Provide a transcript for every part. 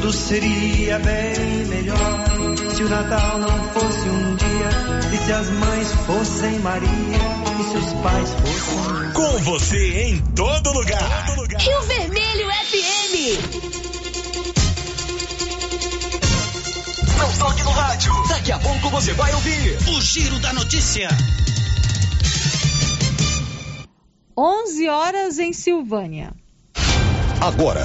Tudo seria bem melhor se o Natal não fosse um dia e se as mães fossem Maria e se os pais fossem. Com você em todo lugar. Todo lugar. Rio Vermelho FM. Não toque no rádio. Daqui a pouco você vai ouvir o Giro da Notícia. 11 horas em Silvânia. Agora,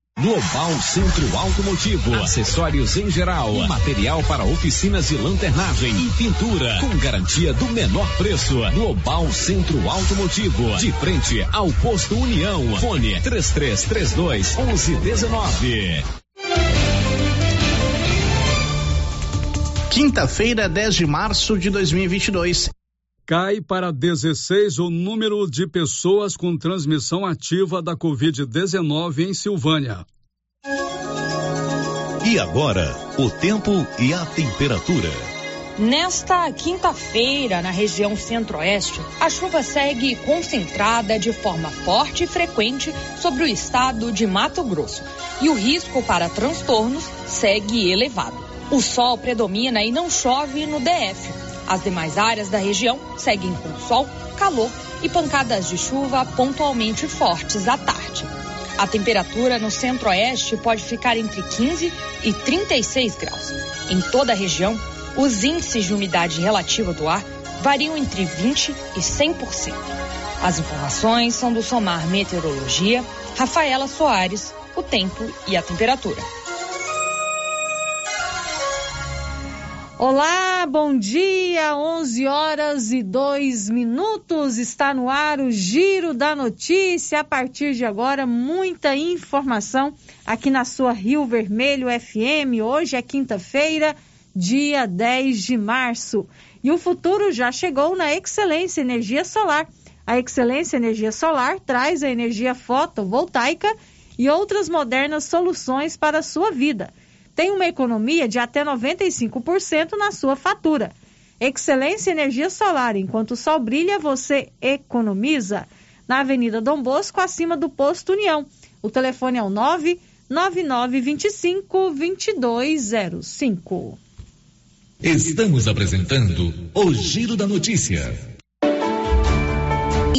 Global Centro Automotivo, acessórios em geral, material para oficinas de lanternagem e pintura, com garantia do menor preço. Global Centro Automotivo, de frente ao posto União. Fone 3332 1119. Quinta-feira, 10 de março de 2022. Cai para 16 o número de pessoas com transmissão ativa da Covid-19 em Silvânia. E agora, o tempo e a temperatura. Nesta quinta-feira, na região centro-oeste, a chuva segue concentrada de forma forte e frequente sobre o estado de Mato Grosso. E o risco para transtornos segue elevado. O sol predomina e não chove no DF. As demais áreas da região seguem com sol, calor e pancadas de chuva pontualmente fortes à tarde. A temperatura no centro-oeste pode ficar entre 15 e 36 graus. Em toda a região, os índices de umidade relativa do ar variam entre 20 e 100%. As informações são do Somar Meteorologia, Rafaela Soares, o tempo e a temperatura. Olá, bom dia, 11 horas e 2 minutos. Está no ar o Giro da Notícia. A partir de agora, muita informação aqui na sua Rio Vermelho FM. Hoje é quinta-feira, dia 10 de março. E o futuro já chegou na Excelência Energia Solar. A Excelência Energia Solar traz a energia fotovoltaica e outras modernas soluções para a sua vida tem uma economia de até 95% na sua fatura. Excelência Energia Solar, enquanto o sol brilha, você economiza. Na Avenida Dom Bosco, acima do Posto União. O telefone é o 99925 2205. Estamos apresentando o Giro da Notícia.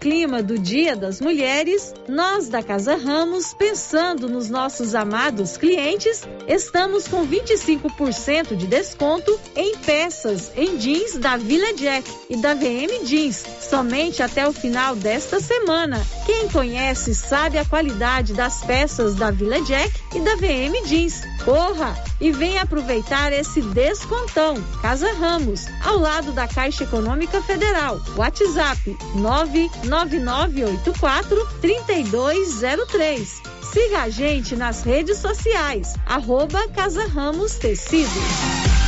Clima do Dia das Mulheres, nós da Casa Ramos, pensando nos nossos amados clientes, estamos com 25% de desconto em peças em jeans da Vila Jack e da VM Jeans, somente até o final desta semana. Quem conhece sabe a qualidade das peças da Vila Jack e da VM Jeans. Corra e venha aproveitar esse descontão. Casa Ramos, ao lado da Caixa Econômica Federal. WhatsApp 99984 3203. Siga a gente nas redes sociais, arroba Casa Ramos Tecidos.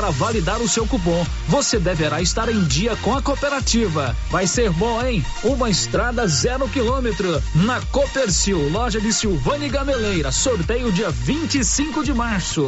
validar o seu cupom, você deverá estar em dia com a cooperativa. Vai ser bom, hein? Uma estrada zero quilômetro na Copercil, loja de Silvânia Gameleira. Sorteio dia 25 de março.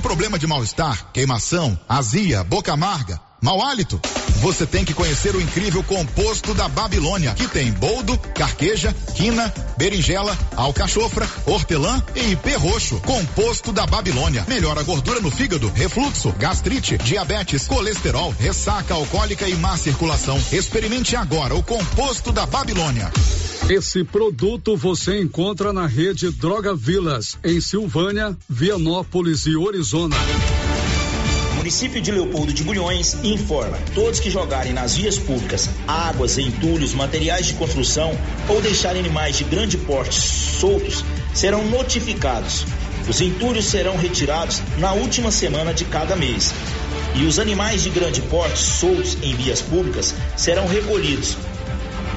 problema de mal-estar, queimação, azia, boca amarga? Mau hálito? Você tem que conhecer o incrível composto da Babilônia, que tem boldo, carqueja, quina, berinjela, alcachofra, hortelã e ipê roxo. Composto da Babilônia. Melhora a gordura no fígado, refluxo, gastrite, diabetes, colesterol, ressaca alcoólica e má circulação. Experimente agora o composto da Babilônia. Esse produto você encontra na rede Droga Vilas, em Silvânia, Vianópolis e Orizona município de Leopoldo de Bulhões informa: todos que jogarem nas vias públicas águas, entulhos, materiais de construção ou deixarem animais de grande porte soltos serão notificados. Os entulhos serão retirados na última semana de cada mês. E os animais de grande porte soltos em vias públicas serão recolhidos.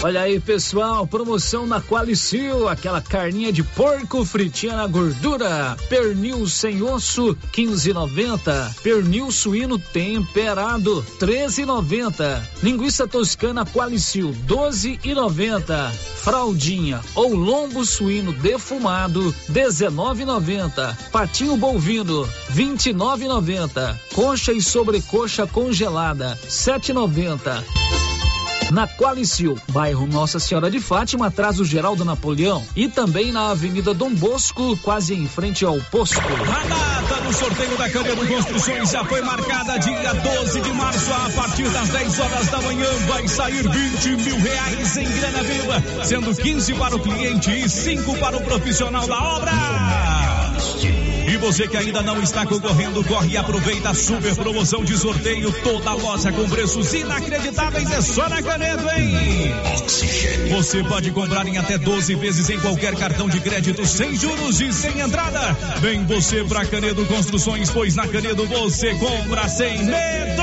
Olha aí, pessoal, promoção na Qualicil, aquela carninha de porco fritinha na gordura, pernil sem osso, 15,90, pernil suíno temperado, 13,90, linguiça toscana Qualicil, 12,90, fraldinha ou lombo suíno defumado, 19,90, patinho bovino, 29,90, coxa e sobrecoxa congelada, 7,90. Na Qualicil, bairro Nossa Senhora de Fátima, atrás do Geraldo Napoleão e também na Avenida Dom Bosco, quase em frente ao posto. A data do sorteio da Canedo Construções já foi marcada dia 12 de março, a partir das 10 horas da manhã vai sair 20 mil reais em grana viva, sendo 15 para o cliente e 5 para o profissional da obra. Você que ainda não está concorrendo, corre e aproveita a super promoção de sorteio. Toda loja com preços inacreditáveis é só na Canedo, hein? Oxigênio. Você pode comprar em até 12 vezes em qualquer cartão de crédito, sem juros e sem entrada. Vem você pra Canedo Construções, pois na Canedo você compra sem medo.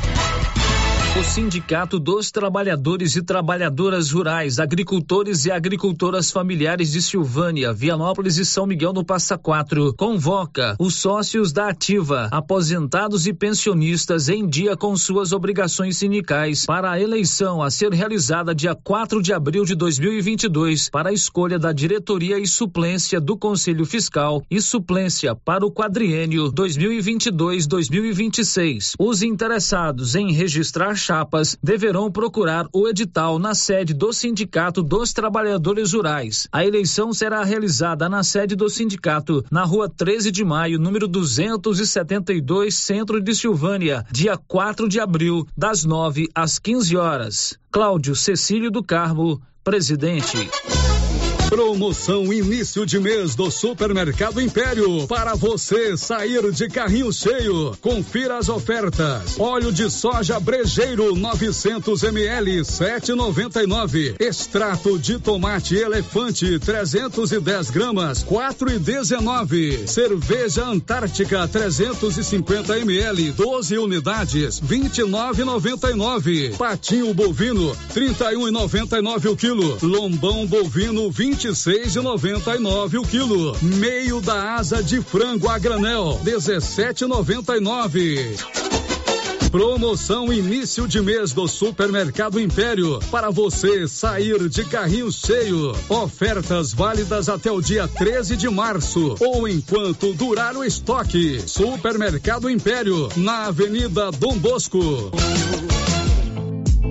O Sindicato dos Trabalhadores e Trabalhadoras Rurais, Agricultores e Agricultoras Familiares de Silvânia, Vianópolis e São Miguel no Passa Quatro convoca os sócios da Ativa, aposentados e pensionistas em dia com suas obrigações sindicais para a eleição a ser realizada dia 4 de abril de 2022 para a escolha da diretoria e suplência do Conselho Fiscal e suplência para o quadriênio 2022-2026. Os interessados em registrar chapas deverão procurar o edital na sede do Sindicato dos Trabalhadores Rurais. A eleição será realizada na sede do sindicato, na rua 13 de maio, número 272, centro de Silvânia, dia 4 de abril, das 9 às 15 horas. Cláudio Cecílio do Carmo, presidente. Promoção início de mês do Supermercado Império. Para você sair de carrinho cheio. Confira as ofertas. Óleo de soja brejeiro 900 ml 7,99. Extrato de tomate elefante 310 gramas 4,19. Cerveja Antártica 350 ml 12 unidades 29,99. Patinho bovino 31,99 o quilo. Lombão bovino 20 vinte e seis e noventa e nove o quilo. Meio da asa de frango a granel, dezessete noventa e nove. Promoção início de mês do Supermercado Império para você sair de carrinho cheio. Ofertas válidas até o dia 13 de março ou enquanto durar o estoque. Supermercado Império na Avenida Dom Bosco.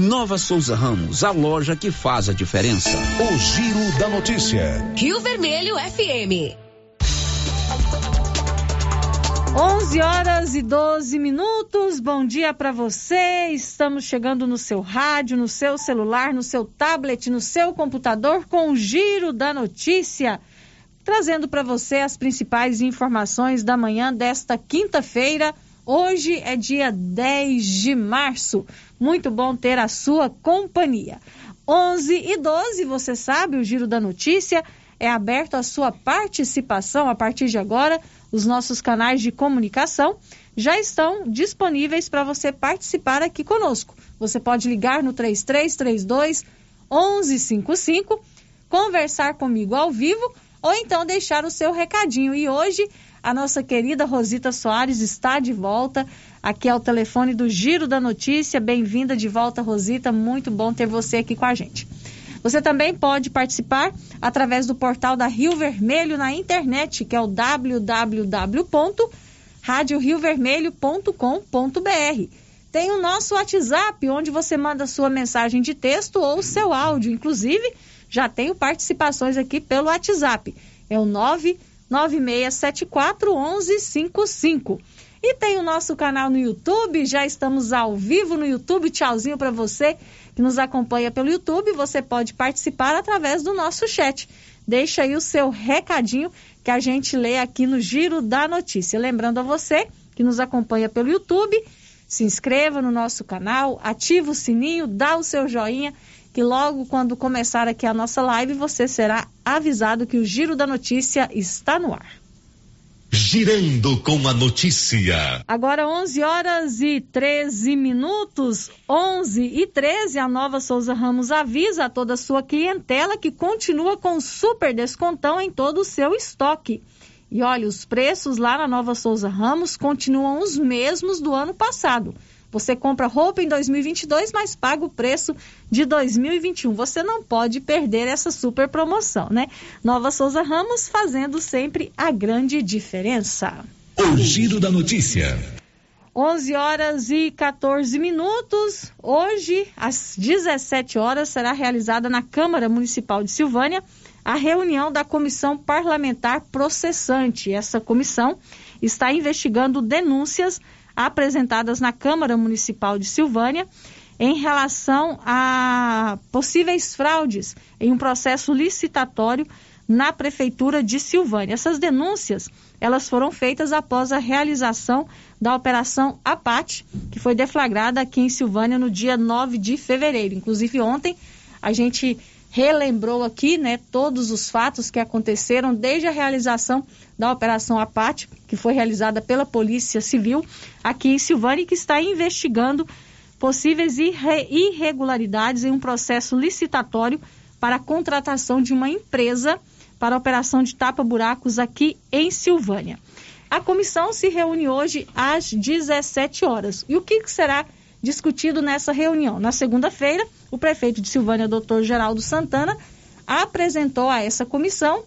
Nova Souza Ramos, a loja que faz a diferença. O Giro da Notícia. Rio Vermelho FM. 11 horas e 12 minutos. Bom dia para você. Estamos chegando no seu rádio, no seu celular, no seu tablet, no seu computador com o Giro da Notícia, trazendo para você as principais informações da manhã desta quinta-feira. Hoje é dia 10 de março. Muito bom ter a sua companhia. 11 e 12, você sabe, o Giro da Notícia é aberto à sua participação a partir de agora. Os nossos canais de comunicação já estão disponíveis para você participar aqui conosco. Você pode ligar no 3332 1155, conversar comigo ao vivo ou então deixar o seu recadinho. E hoje a nossa querida Rosita Soares está de volta. Aqui é o telefone do Giro da Notícia. Bem-vinda de volta, Rosita. Muito bom ter você aqui com a gente. Você também pode participar através do portal da Rio Vermelho na internet, que é o www.radioriovermelho.com.br. Tem o nosso WhatsApp, onde você manda sua mensagem de texto ou seu áudio. Inclusive, já tenho participações aqui pelo WhatsApp. É o 99674 1155. E tem o nosso canal no YouTube, já estamos ao vivo no YouTube. Tchauzinho para você que nos acompanha pelo YouTube. Você pode participar através do nosso chat. Deixa aí o seu recadinho que a gente lê aqui no Giro da Notícia. Lembrando a você que nos acompanha pelo YouTube, se inscreva no nosso canal, ativa o sininho, dá o seu joinha, que logo quando começar aqui a nossa live você será avisado que o Giro da Notícia está no ar. Girando com a notícia. Agora 11 horas e 13 minutos, 11 e 13, a Nova Souza Ramos avisa a toda a sua clientela que continua com super descontão em todo o seu estoque. E olha, os preços lá na Nova Souza Ramos continuam os mesmos do ano passado. Você compra roupa em 2022, mas paga o preço de 2021. Você não pode perder essa super promoção, né? Nova Souza Ramos fazendo sempre a grande diferença. O giro da notícia. 11 horas e 14 minutos. Hoje, às 17 horas, será realizada na Câmara Municipal de Silvânia a reunião da Comissão Parlamentar Processante. Essa comissão está investigando denúncias apresentadas na Câmara Municipal de Silvânia em relação a possíveis fraudes em um processo licitatório na prefeitura de Silvânia. Essas denúncias, elas foram feitas após a realização da operação Apate, que foi deflagrada aqui em Silvânia no dia 9 de fevereiro. Inclusive ontem a gente relembrou aqui, né, todos os fatos que aconteceram desde a realização da Operação Apate, que foi realizada pela Polícia Civil aqui em Silvânia e que está investigando possíveis irre irregularidades em um processo licitatório para a contratação de uma empresa para a operação de tapa-buracos aqui em Silvânia. A comissão se reúne hoje às 17 horas. E o que será discutido nessa reunião? Na segunda-feira, o prefeito de Silvânia, doutor Geraldo Santana, apresentou a essa comissão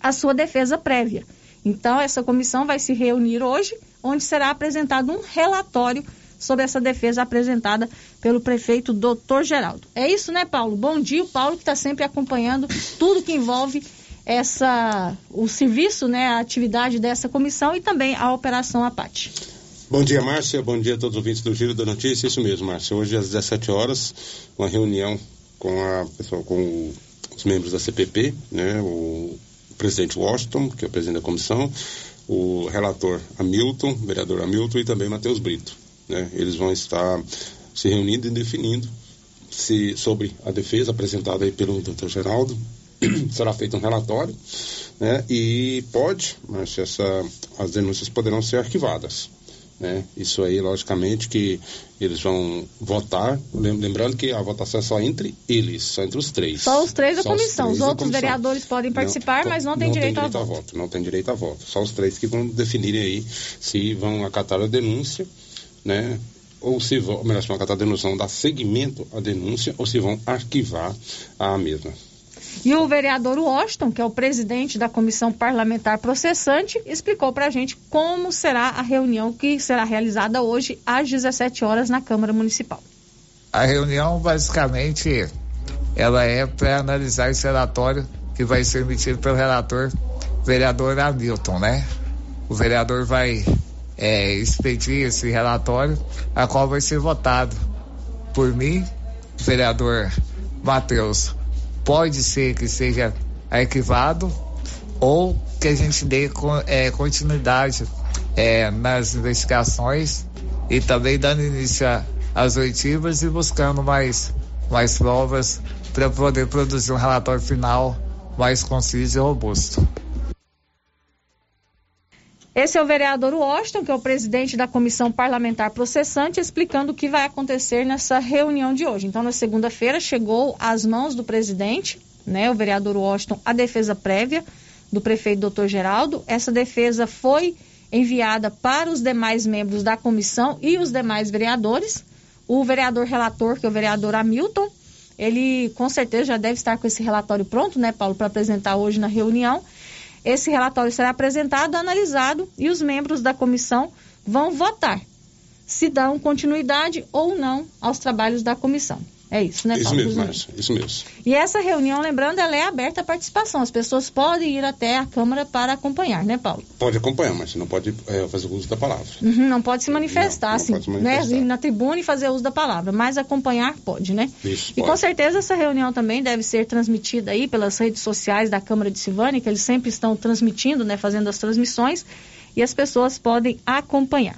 a sua defesa prévia. Então, essa comissão vai se reunir hoje, onde será apresentado um relatório sobre essa defesa apresentada pelo prefeito doutor Geraldo. É isso, né, Paulo? Bom dia, o Paulo que está sempre acompanhando tudo que envolve essa o serviço, né, a atividade dessa comissão e também a operação Apate. Bom dia, Márcia. Bom dia a todos os ouvintes do Giro da Notícia. Isso mesmo, Márcia. Hoje às 17 horas, uma reunião com a com os membros da CPP, né, o presidente Washington, que é o presidente da comissão, o relator Hamilton, o vereador Hamilton e também Matheus Brito. Né? Eles vão estar se reunindo e definindo se, sobre a defesa apresentada aí pelo doutor Geraldo. Será feito um relatório né? e pode, mas essa, as denúncias poderão ser arquivadas. Né? Isso aí, logicamente, que eles vão votar. Lembrando que a votação é só entre eles, só entre os três. Só os três da só comissão. Os, os outros comissão. vereadores podem participar, não, mas não tem direito, direito a, voto. voto. Não tem direito a voto. Só os três que vão definirem aí se vão acatar a denúncia, né? Ou se vão, melhor, se vão acatar a denúncia, vão dar seguimento à denúncia ou se vão arquivar a mesma. E o vereador Washington, que é o presidente da comissão parlamentar processante, explicou para a gente como será a reunião que será realizada hoje às 17 horas na Câmara Municipal. A reunião, basicamente, ela é para analisar esse relatório que vai ser emitido pelo relator vereador Hamilton, né? O vereador vai é, expedir esse relatório, a qual vai ser votado por mim, vereador Matheus pode ser que seja arquivado ou que a gente dê é, continuidade é, nas investigações e também dando início às oitivas e buscando mais, mais provas para poder produzir um relatório final mais conciso e robusto. Esse é o vereador Washington, que é o presidente da comissão parlamentar processante, explicando o que vai acontecer nessa reunião de hoje. Então, na segunda-feira, chegou às mãos do presidente, né, o vereador Washington, a defesa prévia do prefeito doutor Geraldo. Essa defesa foi enviada para os demais membros da comissão e os demais vereadores. O vereador relator, que é o vereador Hamilton, ele com certeza já deve estar com esse relatório pronto, né, Paulo, para apresentar hoje na reunião. Esse relatório será apresentado, analisado e os membros da comissão vão votar se dão continuidade ou não aos trabalhos da comissão. É isso, né, Paulo? Isso mesmo, Márcia, isso mesmo. E essa reunião, lembrando, ela é aberta à participação. As pessoas podem ir até a Câmara para acompanhar, né, Paulo? Pode acompanhar, mas não pode é, fazer uso da palavra. Uhum, não pode se manifestar, não, não assim, pode se manifestar. né? Ir na tribuna e fazer uso da palavra, mas acompanhar pode, né? Isso, e pode. com certeza essa reunião também deve ser transmitida aí pelas redes sociais da Câmara de Silvânia, que eles sempre estão transmitindo, né, fazendo as transmissões, e as pessoas podem acompanhar.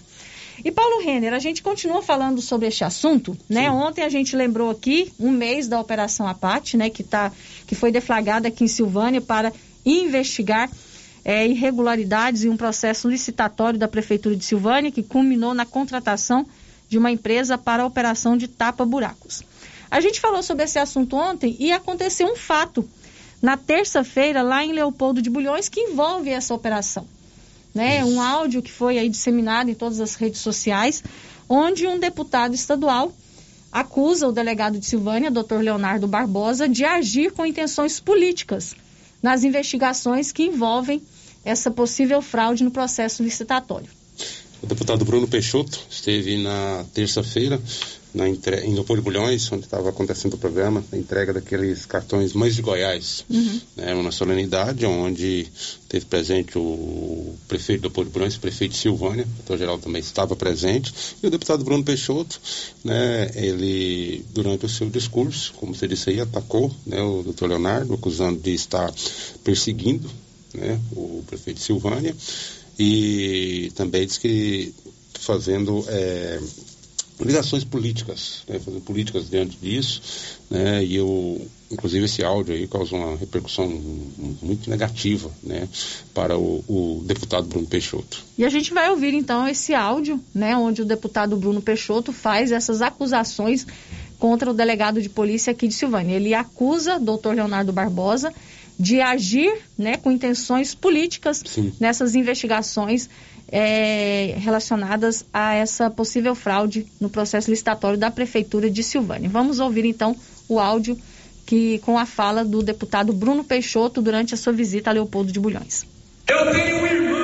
E Paulo Renner, a gente continua falando sobre este assunto, né? Sim. Ontem a gente lembrou aqui um mês da Operação Apate, né? Que, tá, que foi deflagrada aqui em Silvânia para investigar é, irregularidades em um processo licitatório da Prefeitura de Silvânia que culminou na contratação de uma empresa para a operação de tapa-buracos. A gente falou sobre esse assunto ontem e aconteceu um fato na terça-feira lá em Leopoldo de Bulhões que envolve essa operação né? Um áudio que foi aí disseminado em todas as redes sociais, onde um deputado estadual acusa o delegado de Silvânia, Dr. Leonardo Barbosa, de agir com intenções políticas nas investigações que envolvem essa possível fraude no processo licitatório. O deputado Bruno Peixoto esteve na terça-feira na entre... em Leopoldo Bulhões, onde estava acontecendo o programa, a entrega daqueles cartões Mães de Goiás. Uhum. Né, uma solenidade onde teve presente o prefeito Leopoldo Bulhões, o prefeito Silvânia, o doutor Geral também estava presente, e o deputado Bruno Peixoto, né, ele, durante o seu discurso, como você disse aí, atacou né, o doutor Leonardo, acusando de estar perseguindo né, o prefeito Silvânia, e também disse que fazendo é, ligações políticas, né, fazendo políticas diante disso, né, e eu inclusive esse áudio aí causou uma repercussão muito negativa, né, para o, o, deputado Bruno Peixoto. E a gente vai ouvir então esse áudio, né, onde o deputado Bruno Peixoto faz essas acusações contra o delegado de polícia aqui de Silvânia. Ele acusa o doutor Leonardo Barbosa de agir, né, com intenções políticas Sim. nessas investigações é, relacionadas a essa possível fraude no processo licitatório da prefeitura de Silvânia. Vamos ouvir então o áudio que com a fala do deputado Bruno Peixoto durante a sua visita a Leopoldo de Bulhões. Eu tenho um irmão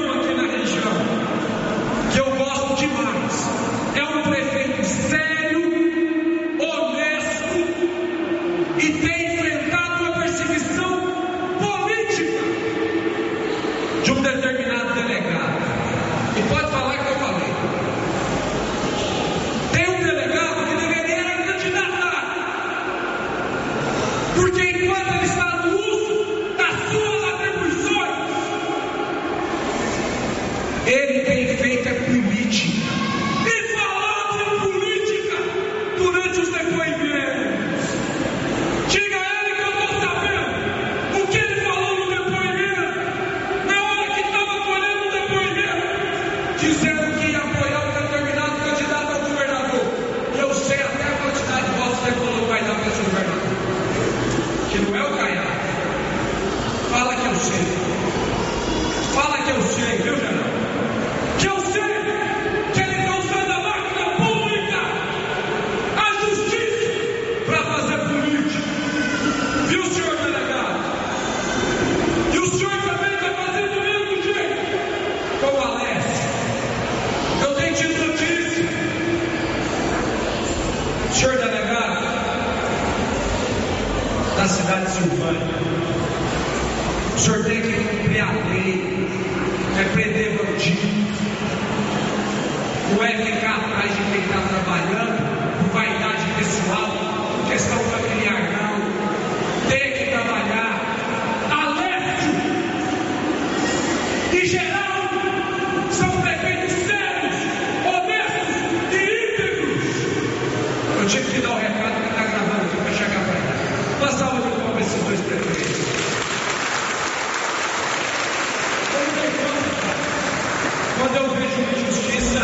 Quando eu vejo injustiça,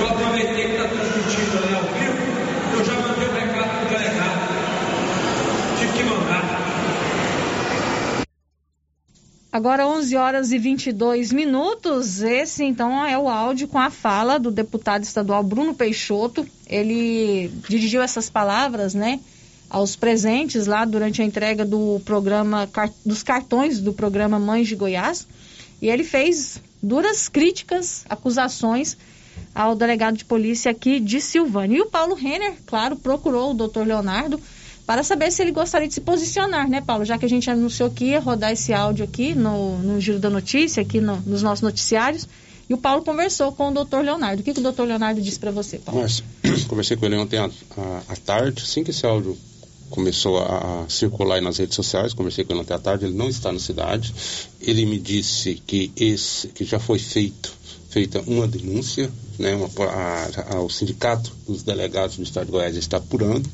eu aproveitei que está transmitindo ali ao vivo, eu já mandei o recado para o delegado. Tive que mandar. Agora 11 horas e 22 minutos. Esse então é o áudio com a fala do deputado estadual Bruno Peixoto. Ele dirigiu essas palavras, né, aos presentes lá durante a entrega do programa dos cartões do programa Mães de Goiás. E ele fez duras críticas, acusações ao delegado de polícia aqui de Silvânia. E o Paulo Renner, claro, procurou o doutor Leonardo para saber se ele gostaria de se posicionar, né, Paulo? Já que a gente anunciou que ia rodar esse áudio aqui no, no Giro da Notícia, aqui no, nos nossos noticiários. E o Paulo conversou com o doutor Leonardo. O que, que o doutor Leonardo disse para você, Paulo? Mas, conversei com ele ontem à, à, à tarde, assim que esse áudio começou a, circular nas redes sociais, conversei com ele ontem à tarde, ele não está na cidade. Ele me disse que esse que já foi feito feita uma denúncia, né, uma, a, a, o sindicato dos delegados do Estado de Goiás está apurando,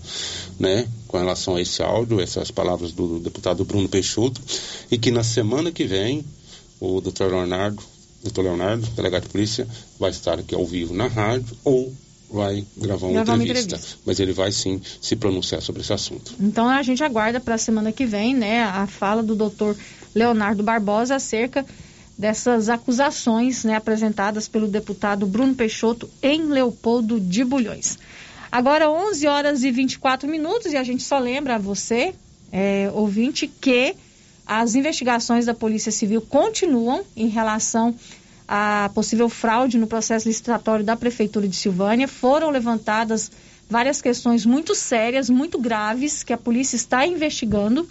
né, com relação a esse áudio, essas palavras do deputado Bruno Peixoto, e que na semana que vem o doutor Leonardo, doutor Leonardo, delegado de polícia, vai estar aqui ao vivo na rádio ou vai gravar uma, Gravar uma entrevista. entrevista. Mas ele vai sim se pronunciar sobre esse assunto. Então a gente aguarda para a semana que vem, né, a fala do doutor Leonardo Barbosa acerca dessas acusações, né, apresentadas pelo deputado Bruno Peixoto em Leopoldo de Bulhões. Agora 11 horas e 24 minutos e a gente só lembra a você, é, ouvinte, que as investigações da Polícia Civil continuam em relação à possível fraude no processo licitatório da Prefeitura de Silvânia. Foram levantadas várias questões muito sérias, muito graves, que a polícia está investigando.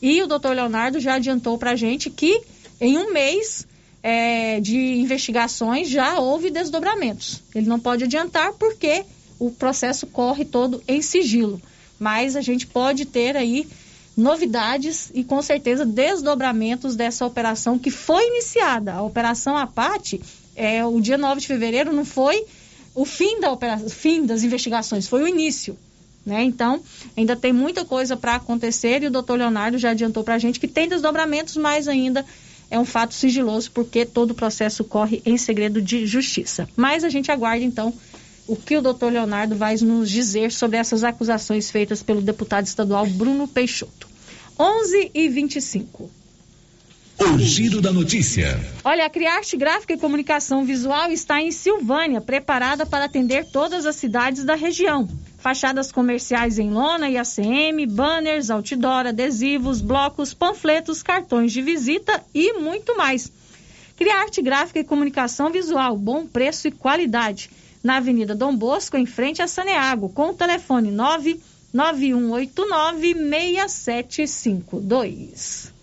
E o doutor Leonardo já adiantou para a gente que em um mês é, de investigações já houve desdobramentos. Ele não pode adiantar porque o processo corre todo em sigilo. Mas a gente pode ter aí novidades e com certeza desdobramentos dessa operação que foi iniciada. A operação Apate, é, o dia 9 de fevereiro não foi o fim da operação, fim das investigações, foi o início. né? Então, ainda tem muita coisa para acontecer e o doutor Leonardo já adiantou para a gente que tem desdobramentos, mas ainda é um fato sigiloso porque todo o processo corre em segredo de justiça. Mas a gente aguarda então o que o doutor Leonardo vai nos dizer sobre essas acusações feitas pelo deputado estadual Bruno Peixoto. 11 e 25. O giro da notícia. Olha, a Criarte Gráfica e Comunicação Visual está em Silvânia, preparada para atender todas as cidades da região. Fachadas comerciais em lona e ACM, banners, outdoor, adesivos, blocos, panfletos, cartões de visita e muito mais. Criarte Gráfica e Comunicação Visual, bom preço e qualidade. Na Avenida Dom Bosco, em frente a Saneago, com o telefone 99189 6752.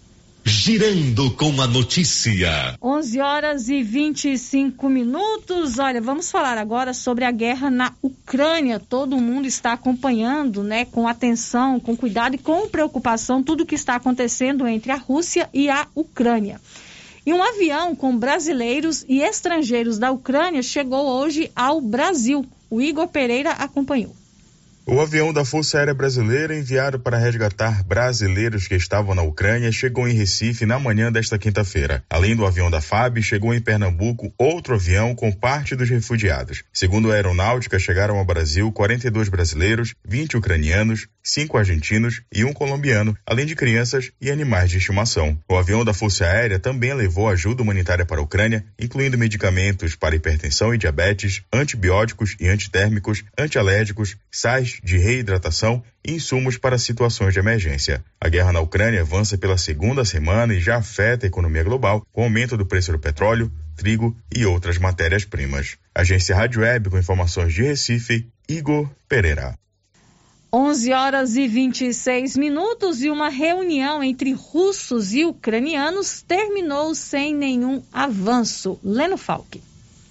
Girando com a notícia. 11 horas e 25 minutos. Olha, vamos falar agora sobre a guerra na Ucrânia. Todo mundo está acompanhando, né, com atenção, com cuidado e com preocupação tudo o que está acontecendo entre a Rússia e a Ucrânia. E um avião com brasileiros e estrangeiros da Ucrânia chegou hoje ao Brasil. O Igor Pereira acompanhou. O avião da Força Aérea Brasileira, enviado para resgatar brasileiros que estavam na Ucrânia, chegou em Recife na manhã desta quinta-feira. Além do avião da FAB, chegou em Pernambuco outro avião com parte dos refugiados. Segundo a aeronáutica, chegaram ao Brasil 42 brasileiros, 20 ucranianos, 5 argentinos e um colombiano, além de crianças e animais de estimação. O avião da Força Aérea também levou ajuda humanitária para a Ucrânia, incluindo medicamentos para hipertensão e diabetes, antibióticos e antitérmicos, antialérgicos, sais de reidratação e insumos para situações de emergência. A guerra na Ucrânia avança pela segunda semana e já afeta a economia global, com aumento do preço do petróleo, trigo e outras matérias-primas. Agência Rádio Web com informações de Recife, Igor Pereira. 11 horas e 26 minutos e uma reunião entre russos e ucranianos terminou sem nenhum avanço. Leno Falck.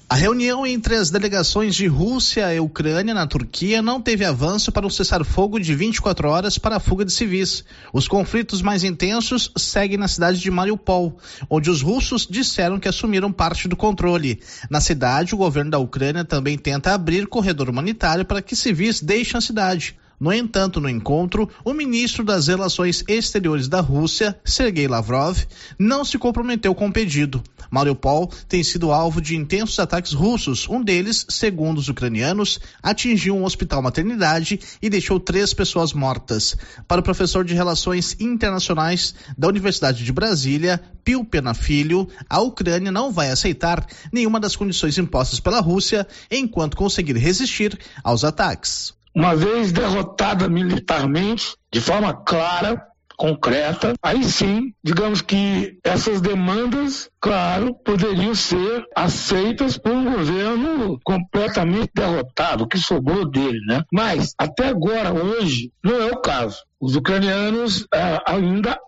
A reunião entre as delegações de Rússia e Ucrânia na Turquia não teve avanço para um cessar-fogo de 24 horas para a fuga de civis. Os conflitos mais intensos seguem na cidade de Mariupol, onde os russos disseram que assumiram parte do controle. Na cidade, o governo da Ucrânia também tenta abrir corredor humanitário para que civis deixem a cidade. No entanto, no encontro, o ministro das Relações Exteriores da Rússia, Sergei Lavrov, não se comprometeu com o pedido. Mariupol tem sido alvo de intensos ataques russos. Um deles, segundo os ucranianos, atingiu um hospital maternidade e deixou três pessoas mortas. Para o professor de Relações Internacionais da Universidade de Brasília, Pio Pena Filho, a Ucrânia não vai aceitar nenhuma das condições impostas pela Rússia enquanto conseguir resistir aos ataques. Uma vez derrotada militarmente, de forma clara, concreta, aí sim, digamos que essas demandas, claro, poderiam ser aceitas por um governo completamente derrotado, o que sobrou dele, né? Mas até agora, hoje, não é o caso. Os ucranianos ah, ainda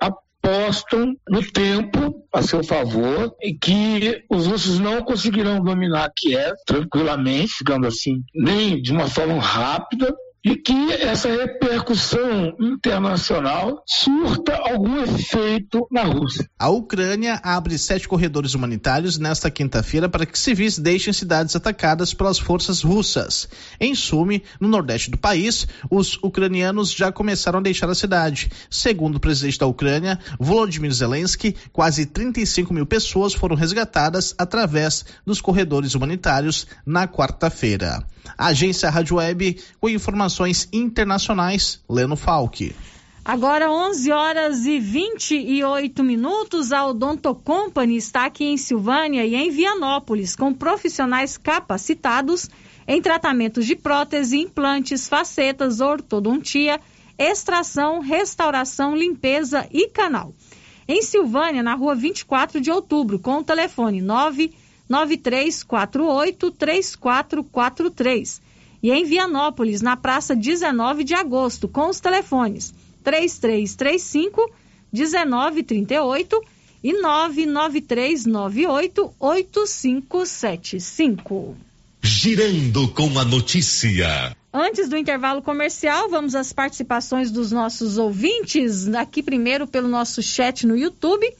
apostam no tempo a seu favor e que os russos não conseguirão dominar Kiev tranquilamente, digamos assim, nem de uma forma rápida, e que essa repercussão internacional surta algum efeito na Rússia. A Ucrânia abre sete corredores humanitários nesta quinta-feira para que civis deixem cidades atacadas pelas forças russas. Em Sumy, no nordeste do país, os ucranianos já começaram a deixar a cidade. Segundo o presidente da Ucrânia, Volodymyr Zelensky, quase 35 mil pessoas foram resgatadas através dos corredores humanitários na quarta-feira. Agência Rádio Web com informações internacionais, Leno Falck. Agora 11 horas e 28 minutos, a Odonto Company está aqui em Silvânia e em Vianópolis com profissionais capacitados em tratamentos de prótese, implantes, facetas, ortodontia, extração, restauração, limpeza e canal. Em Silvânia, na rua 24 de outubro, com o telefone 9 9348 3443. E em Vianópolis, na praça 19 de agosto, com os telefones 3335 1938 e 99398 8575. Girando com a notícia. Antes do intervalo comercial, vamos às participações dos nossos ouvintes. Aqui primeiro pelo nosso chat no YouTube.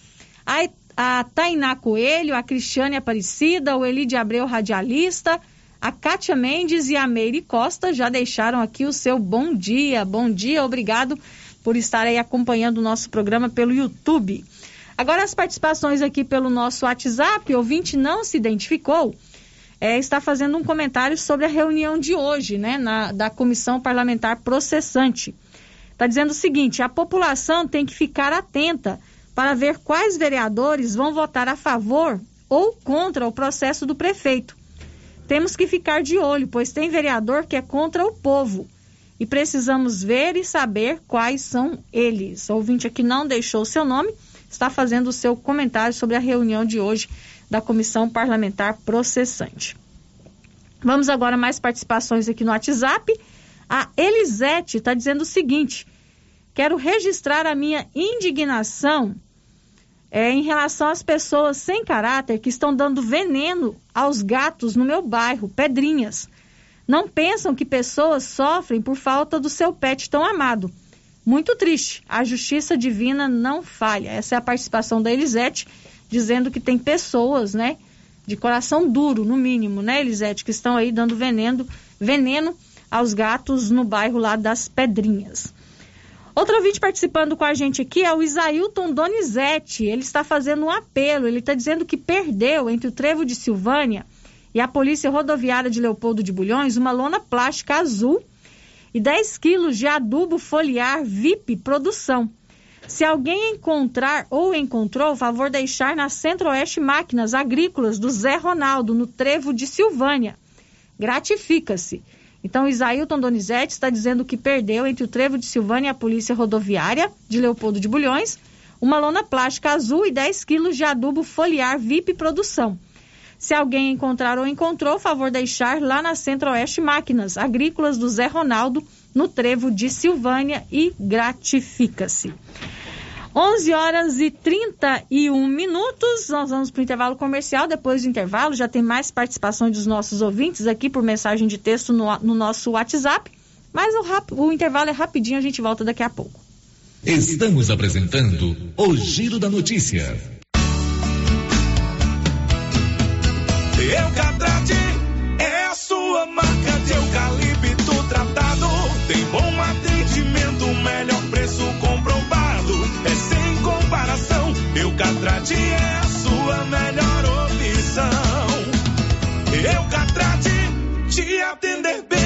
A, a Tainá Coelho, a Cristiane Aparecida, o Eli de Abreu Radialista, A Kátia Mendes e a Meire Costa já deixaram aqui o seu bom dia. Bom dia, obrigado por estar aí acompanhando o nosso programa pelo YouTube. Agora as participações aqui pelo nosso WhatsApp, o ouvinte não se identificou, é, está fazendo um comentário sobre a reunião de hoje, né, na, da Comissão Parlamentar Processante. Está dizendo o seguinte: a população tem que ficar atenta para ver quais vereadores vão votar a favor ou contra o processo do prefeito. Temos que ficar de olho, pois tem vereador que é contra o povo. E precisamos ver e saber quais são eles. O ouvinte aqui não deixou o seu nome, está fazendo o seu comentário sobre a reunião de hoje da Comissão Parlamentar Processante. Vamos agora mais participações aqui no WhatsApp. A Elisete está dizendo o seguinte: quero registrar a minha indignação é, em relação às pessoas sem caráter que estão dando veneno aos gatos no meu bairro, Pedrinhas. Não pensam que pessoas sofrem por falta do seu pet tão amado. Muito triste. A justiça divina não falha. Essa é a participação da Elisete, dizendo que tem pessoas, né, de coração duro, no mínimo, né, Elisete, que estão aí dando veneno, veneno aos gatos no bairro lá das Pedrinhas. Outro ouvinte participando com a gente aqui é o Isailton Donizete. Ele está fazendo um apelo. Ele está dizendo que perdeu entre o Trevo de Silvânia e a Polícia Rodoviária de Leopoldo de Bulhões uma lona plástica azul e 10 quilos de adubo foliar VIP Produção. Se alguém encontrar ou encontrou, favor deixar na Centro-Oeste Máquinas Agrícolas do Zé Ronaldo, no Trevo de Silvânia. Gratifica-se. Então, Isailton Donizete está dizendo que perdeu entre o Trevo de Silvânia e a Polícia Rodoviária de Leopoldo de Bulhões uma lona plástica azul e 10 quilos de adubo foliar VIP Produção. Se alguém encontrar ou encontrou, favor deixar lá na Centro-Oeste Máquinas Agrícolas do Zé Ronaldo, no Trevo de Silvânia e gratifica-se. 11 horas e 31 minutos. Nós vamos para o intervalo comercial. Depois do intervalo, já tem mais participação dos nossos ouvintes aqui por mensagem de texto no, no nosso WhatsApp. Mas o, o intervalo é rapidinho, a gente volta daqui a pouco. Estamos apresentando o Giro da Notícia. Eucatrate é a sua marca de eucalipto Eucatrate é a sua melhor opção. Eucatrate te atender bem,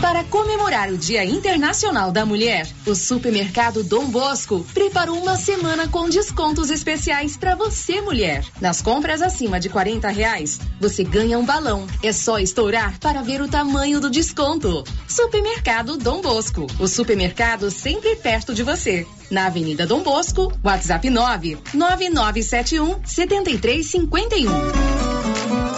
Para comemorar o Dia Internacional da Mulher, o Supermercado Dom Bosco preparou uma semana com descontos especiais para você, mulher. Nas compras acima de 40 reais, você ganha um balão. É só estourar para ver o tamanho do desconto. Supermercado Dom Bosco, o supermercado sempre perto de você. Na Avenida Dom Bosco, WhatsApp 9 9971 7351.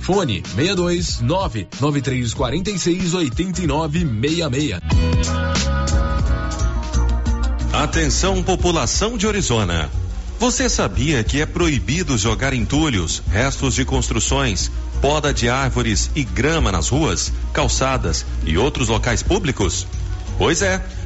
Fone 62 99346 8966. Atenção, população de Orizona. Você sabia que é proibido jogar entulhos, restos de construções, poda de árvores e grama nas ruas, calçadas e outros locais públicos? Pois é.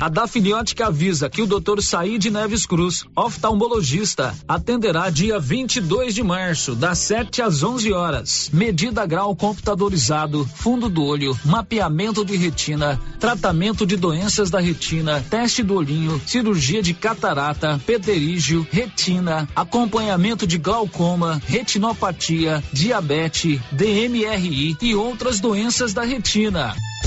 A Dafniótica avisa que o Dr. Said Neves Cruz, oftalmologista, atenderá dia 22 de março, das 7 às 11 horas. Medida grau computadorizado, fundo do olho, mapeamento de retina, tratamento de doenças da retina, teste do olhinho, cirurgia de catarata, pterígio, retina, acompanhamento de glaucoma, retinopatia, diabetes, DMRI e outras doenças da retina.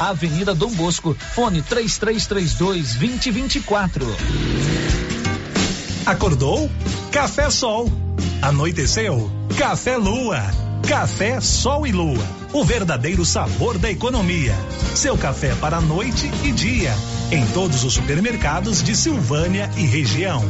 Avenida Dom Bosco, fone 3332 2024. Acordou? Café Sol. Anoiteceu? Café Lua. Café Sol e Lua. O verdadeiro sabor da economia. Seu café para noite e dia. Em todos os supermercados de Silvânia e região.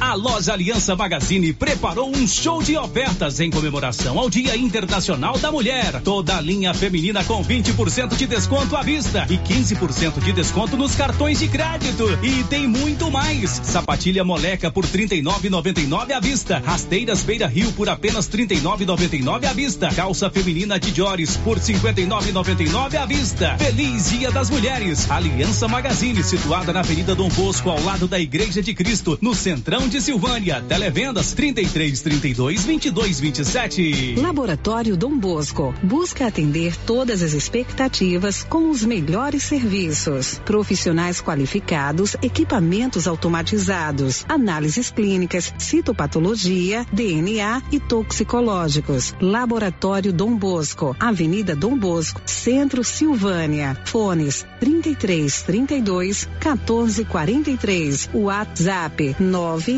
A loja Aliança Magazine preparou um show de ofertas em comemoração ao Dia Internacional da Mulher. Toda a linha feminina com 20% de desconto à vista e 15% de desconto nos cartões de crédito. E tem muito mais. Sapatilha moleca por R$ 39,99 à vista. Rasteiras Beira Rio por apenas R$ 39,99 à vista. Calça feminina de Jores por R$ 59,99 à vista. Feliz Dia das Mulheres. Aliança Magazine, situada na Avenida Dom Bosco, ao lado da Igreja de Cristo, no Centrão de Silvânia. Televendas 33 32 22 27. Laboratório Dom Bosco busca atender todas as expectativas com os melhores serviços. Profissionais qualificados, equipamentos automatizados, análises clínicas, citopatologia, DNA e toxicológicos. Laboratório Dom Bosco, Avenida Dom Bosco, Centro Silvânia. Fones 33 32 14 43. WhatsApp 9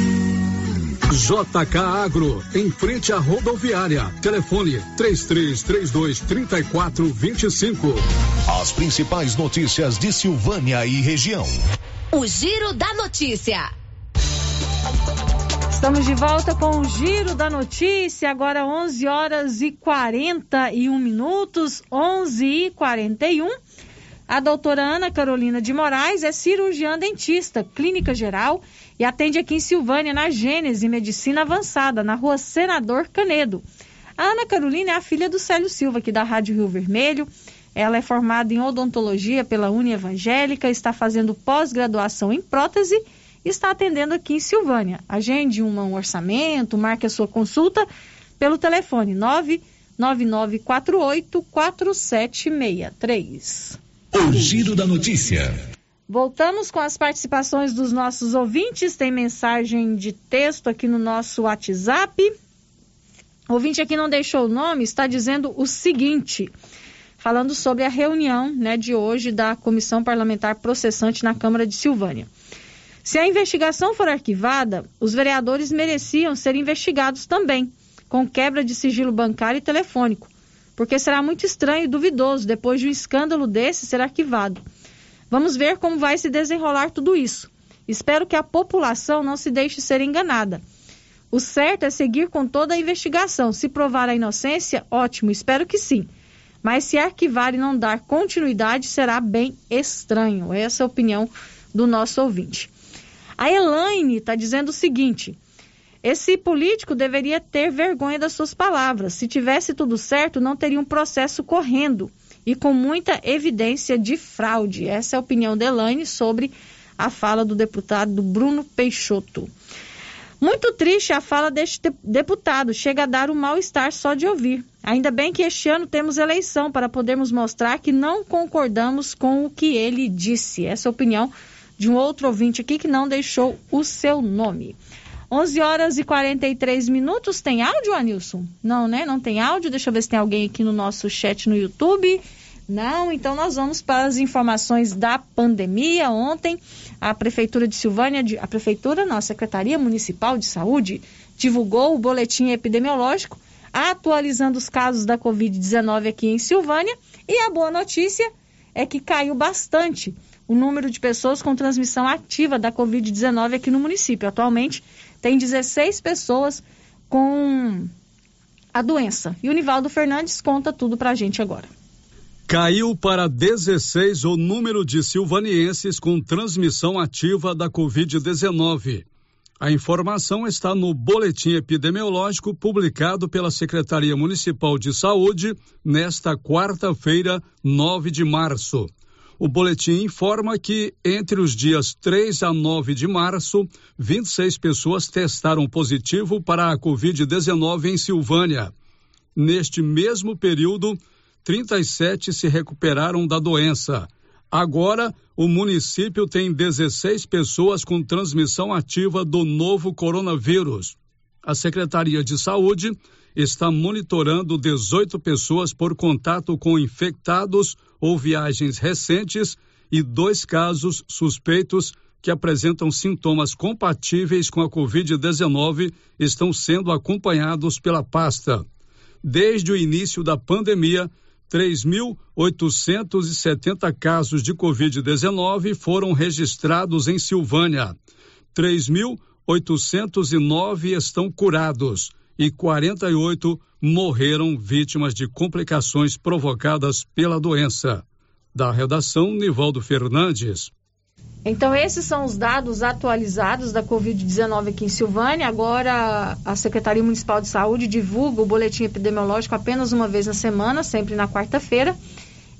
JK Agro, em frente à rodoviária. Telefone 3332 3425. As principais notícias de Silvânia e região. O Giro da Notícia. Estamos de volta com o Giro da Notícia, agora 11 horas e 41 minutos, 11 e 41. A doutora Ana Carolina de Moraes é cirurgiã dentista, clínica geral e atende aqui em Silvânia, na Gênese Medicina Avançada, na rua Senador Canedo. A Ana Carolina é a filha do Célio Silva, aqui da Rádio Rio Vermelho. Ela é formada em odontologia pela Uni Evangélica, está fazendo pós-graduação em prótese e está atendendo aqui em Silvânia. Agende um orçamento, marque a sua consulta pelo telefone 99948 4763. O Giro da Notícia. Voltamos com as participações dos nossos ouvintes. Tem mensagem de texto aqui no nosso WhatsApp. O ouvinte aqui não deixou o nome, está dizendo o seguinte, falando sobre a reunião né, de hoje da Comissão Parlamentar Processante na Câmara de Silvânia. Se a investigação for arquivada, os vereadores mereciam ser investigados também, com quebra de sigilo bancário e telefônico, porque será muito estranho e duvidoso depois de um escândalo desse ser arquivado. Vamos ver como vai se desenrolar tudo isso. Espero que a população não se deixe ser enganada. O certo é seguir com toda a investigação. Se provar a inocência, ótimo, espero que sim. Mas se arquivar e não dar continuidade, será bem estranho. Essa é a opinião do nosso ouvinte. A Elaine está dizendo o seguinte: esse político deveria ter vergonha das suas palavras. Se tivesse tudo certo, não teria um processo correndo e com muita evidência de fraude. Essa é a opinião da Elaine sobre a fala do deputado Bruno Peixoto. Muito triste a fala deste deputado, chega a dar um mal-estar só de ouvir. Ainda bem que este ano temos eleição para podermos mostrar que não concordamos com o que ele disse. Essa é a opinião de um outro ouvinte aqui que não deixou o seu nome. 11 horas e 43 minutos. Tem áudio, Anilson? Não, né? Não tem áudio. Deixa eu ver se tem alguém aqui no nosso chat no YouTube. Não, então nós vamos para as informações da pandemia. Ontem, a Prefeitura de Silvânia, a Prefeitura, não, a Secretaria Municipal de Saúde, divulgou o boletim epidemiológico atualizando os casos da Covid-19 aqui em Silvânia. E a boa notícia é que caiu bastante o número de pessoas com transmissão ativa da Covid-19 aqui no município. Atualmente, tem 16 pessoas com a doença. E o Nivaldo Fernandes conta tudo para a gente agora. Caiu para 16 o número de silvanienses com transmissão ativa da Covid-19. A informação está no boletim epidemiológico publicado pela Secretaria Municipal de Saúde nesta quarta-feira, 9 de março. O boletim informa que, entre os dias 3 a 9 de março, 26 pessoas testaram positivo para a Covid-19 em Silvânia. Neste mesmo período, 37 se recuperaram da doença. Agora, o município tem 16 pessoas com transmissão ativa do novo coronavírus. A Secretaria de Saúde está monitorando 18 pessoas por contato com infectados ou viagens recentes e dois casos suspeitos que apresentam sintomas compatíveis com a Covid-19 estão sendo acompanhados pela pasta. Desde o início da pandemia, 3.870 casos de Covid-19 foram registrados em Silvânia. 3.809 estão curados e 48 morreram vítimas de complicações provocadas pela doença. Da redação, Nivaldo Fernandes. Então, esses são os dados atualizados da Covid-19 aqui em Silvânia. Agora, a Secretaria Municipal de Saúde divulga o boletim epidemiológico apenas uma vez na semana, sempre na quarta-feira.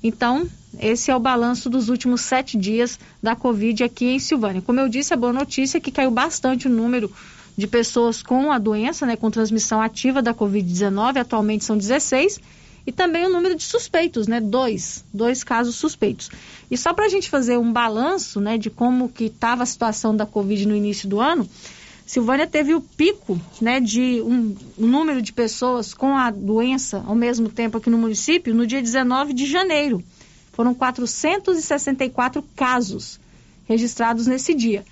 Então, esse é o balanço dos últimos sete dias da Covid aqui em Silvânia. Como eu disse, a boa notícia é que caiu bastante o número de pessoas com a doença, né, com transmissão ativa da Covid-19. Atualmente são 16 e também o número de suspeitos, né? Dois, dois casos suspeitos. E só para a gente fazer um balanço, né, de como que estava a situação da Covid no início do ano, Silvânia teve o pico, né, de um, um, número de pessoas com a doença ao mesmo tempo aqui no município no dia 19 de janeiro. Foram 464 casos registrados nesse dia.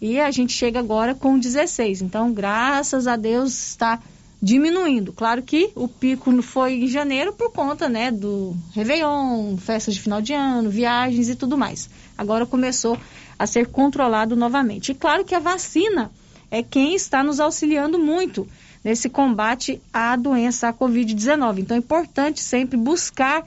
E a gente chega agora com 16. Então, graças a Deus, está diminuindo. Claro que o pico foi em janeiro por conta, né, do Réveillon, festas de final de ano, viagens e tudo mais. Agora começou a ser controlado novamente. E claro que a vacina é quem está nos auxiliando muito nesse combate à doença, à Covid-19. Então é importante sempre buscar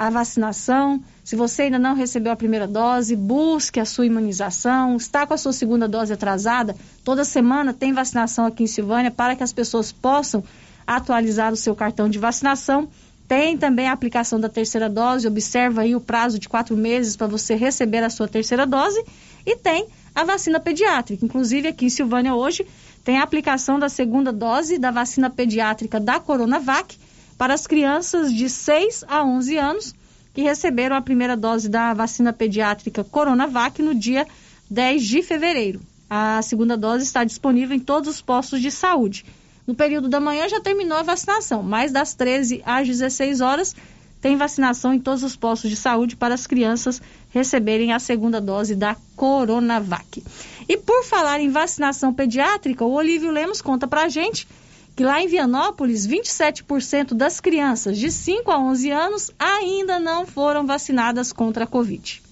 a vacinação. Se você ainda não recebeu a primeira dose, busque a sua imunização. Está com a sua segunda dose atrasada? Toda semana tem vacinação aqui em Silvânia para que as pessoas possam atualizar o seu cartão de vacinação. Tem também a aplicação da terceira dose. Observa aí o prazo de quatro meses para você receber a sua terceira dose. E tem a vacina pediátrica. Inclusive aqui em Silvânia hoje tem a aplicação da segunda dose da vacina pediátrica da Coronavac para as crianças de 6 a 11 anos que receberam a primeira dose da vacina pediátrica Coronavac no dia 10 de fevereiro. A segunda dose está disponível em todos os postos de saúde. No período da manhã já terminou a vacinação, mas das 13 às 16 horas tem vacinação em todos os postos de saúde para as crianças receberem a segunda dose da Coronavac. E por falar em vacinação pediátrica, o Olívio Lemos conta para a gente que lá em Vianópolis, 27% das crianças de 5 a 11 anos ainda não foram vacinadas contra a Covid.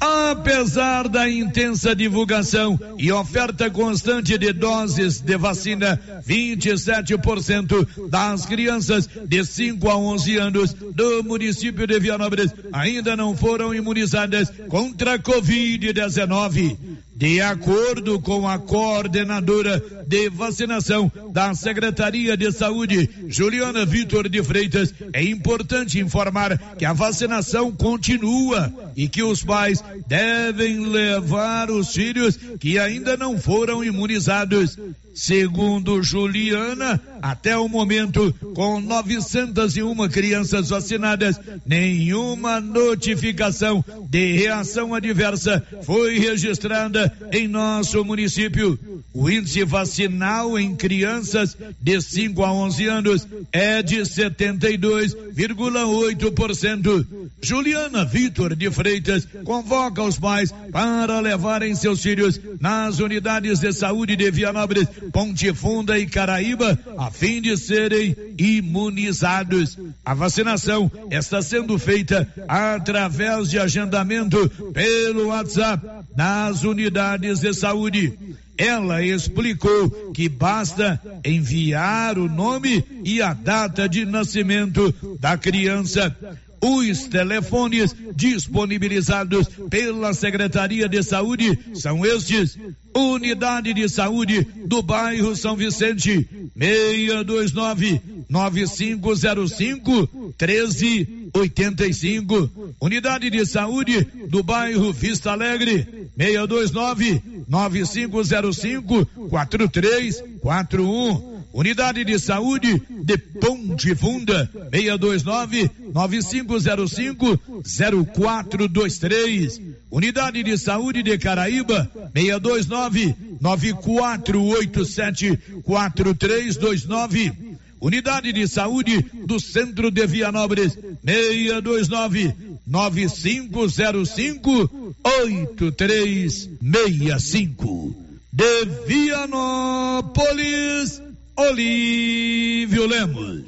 Apesar da intensa divulgação e oferta constante de doses de vacina, 27% das crianças de 5 a 11 anos do município de Vianópolis ainda não foram imunizadas contra a Covid-19. De acordo com a coordenadora de vacinação da Secretaria de Saúde, Juliana Vitor de Freitas, é importante informar que a vacinação continua e que os pais devem levar os filhos que ainda não foram imunizados. Segundo Juliana, até o momento, com 901 crianças vacinadas, nenhuma notificação de reação adversa foi registrada em nosso município. O índice vacinal em crianças de 5 a 11 anos é de 72,8%. Juliana Vitor de Freitas convoca os pais para levarem seus filhos nas unidades de saúde de Vianópolis Ponte Funda e Caraíba, a fim de serem imunizados. A vacinação está sendo feita através de agendamento pelo WhatsApp nas unidades de saúde. Ela explicou que basta enviar o nome e a data de nascimento da criança. Os telefones disponibilizados pela Secretaria de Saúde são estes: Unidade de Saúde do bairro São Vicente, 629 9505 1385. Unidade de Saúde do bairro Vista Alegre, 629 9505 4341. Unidade de Saúde de Ponte Funda, 629 9505 0423. Unidade de Saúde de Caraíba, 629 94874329. Unidade de Saúde do Centro de Vianópolis 629 9505 8365. De Vianópolis, Olívio Lemos.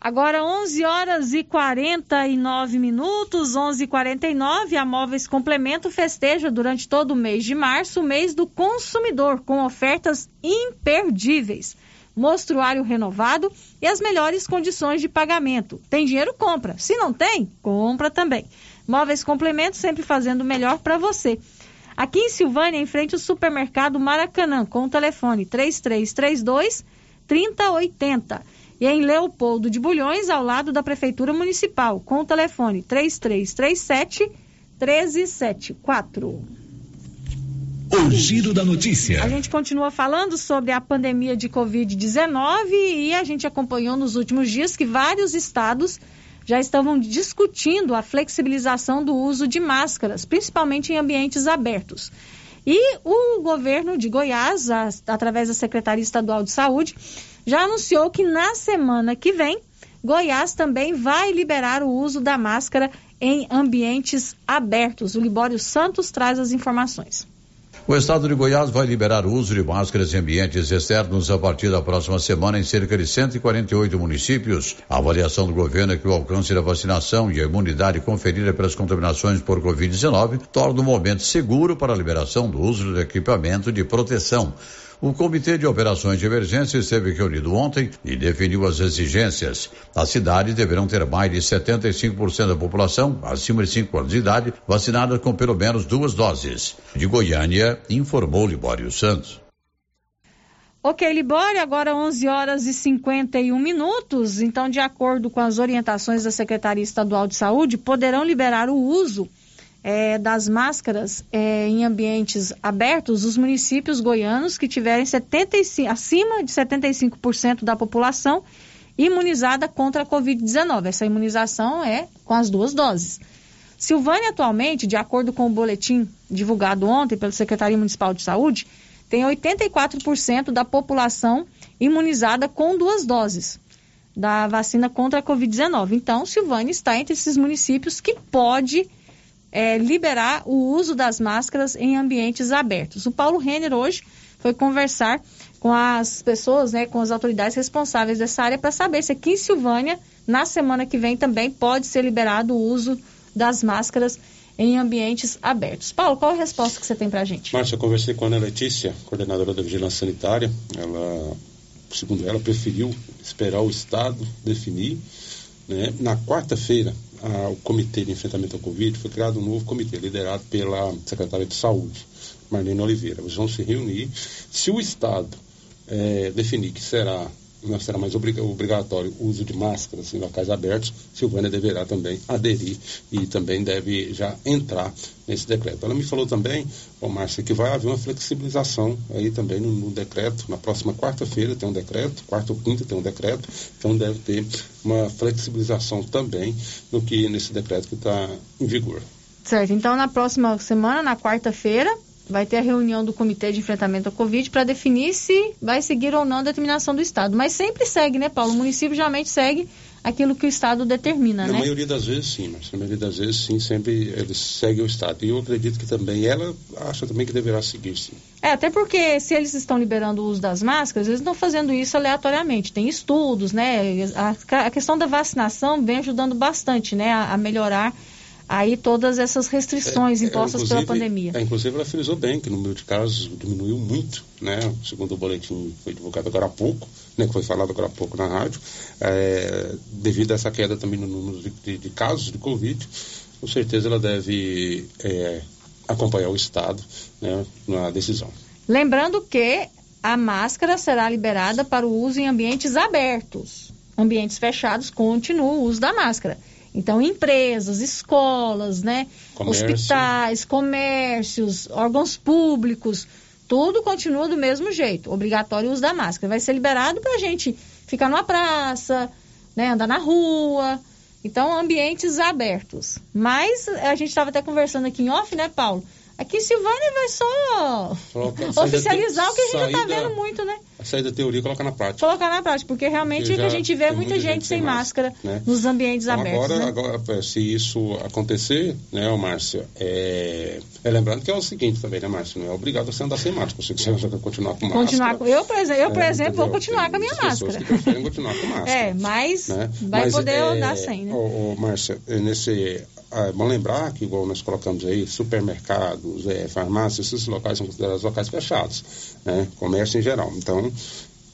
Agora 11 horas e 49 minutos, 11:49. A Móveis Complemento festeja durante todo o mês de março, o mês do consumidor, com ofertas imperdíveis. Mostruário renovado e as melhores condições de pagamento. Tem dinheiro? Compra. Se não tem, compra também. Móveis Complemento sempre fazendo o melhor para você. Aqui em Silvânia, em frente ao supermercado Maracanã, com o telefone 3332 3080 e em Leopoldo de Bulhões, ao lado da Prefeitura Municipal, com o telefone 3337 1374. O Giro da Notícia. A gente continua falando sobre a pandemia de Covid-19 e a gente acompanhou nos últimos dias que vários estados já estavam discutindo a flexibilização do uso de máscaras, principalmente em ambientes abertos. E o governo de Goiás, a, através da Secretaria Estadual de Saúde, já anunciou que na semana que vem, Goiás também vai liberar o uso da máscara em ambientes abertos. O Libório Santos traz as informações. O estado de Goiás vai liberar o uso de máscaras em ambientes externos a partir da próxima semana em cerca de 148 municípios. A avaliação do governo é que o alcance da vacinação e a imunidade conferida pelas contaminações por Covid-19 torna o momento seguro para a liberação do uso do equipamento de proteção. O Comitê de Operações de Emergência esteve reunido ontem e definiu as exigências. As cidades deverão ter mais de 75% da população acima de 5 anos de idade vacinada com pelo menos duas doses. De Goiânia, informou Libório Santos. Ok, Libório, agora 11 horas e 51 minutos. Então, de acordo com as orientações da Secretaria Estadual de Saúde, poderão liberar o uso é, das máscaras é, em ambientes abertos, os municípios goianos que tiverem 75, acima de 75% da população imunizada contra a Covid-19. Essa imunização é com as duas doses. Silvânia, atualmente, de acordo com o boletim divulgado ontem pela Secretaria Municipal de Saúde, tem 84% da população imunizada com duas doses da vacina contra a Covid-19. Então, Silvânia está entre esses municípios que pode é, liberar o uso das máscaras em ambientes abertos. O Paulo Renner hoje foi conversar com as pessoas, né, com as autoridades responsáveis dessa área para saber se aqui em Silvânia, na semana que vem, também pode ser liberado o uso das máscaras em ambientes abertos. Paulo, qual a resposta que você tem para a gente? Márcia, eu conversei com a Ana Letícia, coordenadora da Vigilância Sanitária. Ela, segundo ela, preferiu esperar o Estado definir. Né? Na quarta-feira, o Comitê de Enfrentamento ao Covid, foi criado um novo comitê liderado pela secretária de Saúde, Marlene Oliveira. Eles vão se reunir. Se o Estado é, definir que será não será mais obrigatório o uso de máscaras em locais abertos, Silvânia deverá também aderir e também deve já entrar nesse decreto. Ela me falou também, ô Márcia, que vai haver uma flexibilização aí também no, no decreto. Na próxima quarta-feira tem um decreto, quarta ou quinta tem um decreto, então deve ter uma flexibilização também no que nesse decreto que está em vigor. Certo, então na próxima semana, na quarta-feira, vai ter a reunião do Comitê de Enfrentamento à Covid para definir se vai seguir ou não a determinação do Estado. Mas sempre segue, né, Paulo? O município geralmente segue aquilo que o Estado determina, na né? Na maioria das vezes, sim, mas na maioria das vezes, sim, sempre eles seguem o Estado. E eu acredito que também ela acha também que deverá seguir, sim. É, até porque se eles estão liberando o uso das máscaras, eles estão fazendo isso aleatoriamente. Tem estudos, né? A, a questão da vacinação vem ajudando bastante, né, a, a melhorar aí todas essas restrições é, impostas é, pela pandemia. É, inclusive ela frisou bem que o número de casos diminuiu muito, né? Segundo o boletim que foi divulgado agora há pouco, né? Que foi falado agora há pouco na rádio, é, devido a essa queda também no número de, de, de casos de Covid, com certeza ela deve é, acompanhar o Estado né, na decisão. Lembrando que a máscara será liberada para o uso em ambientes abertos. Ambientes fechados continua o uso da máscara. Então, empresas, escolas, né? Comércio. Hospitais, comércios, órgãos públicos, tudo continua do mesmo jeito. Obrigatório o uso da máscara. Vai ser liberado para a gente ficar numa praça, né? Andar na rua. Então, ambientes abertos. Mas a gente estava até conversando aqui em off, né, Paulo? Aqui Silvânia vai só Coloca- oficializar o que a gente já tá saída- vendo muito, né? Sair da teoria e colocar na prática. Colocar na prática, porque realmente Porque é que a gente vê tem muita, gente, sem máscara, né? nos ambientes Então, abertos. agora, né? agora, se isso acontecer, né, Márcia, é... é lembrando que é o seguinte também, né, Márcia? Não é obrigado você andar sem máscara. Se você continuar com máscara. Continuar com- eu, por exemplo, eu, por É, exemplo, vou continuar com a minha máscara. que preferem continuar com máscara. É, mas né? vai Mas, poder é, andar sem, né? Ô, ô, Márcia, é nesse. É bom lembrar que, igual nós colocamos aí, supermercados, é, farmácias, esses locais são considerados locais fechados, né? Comércio em geral. Então,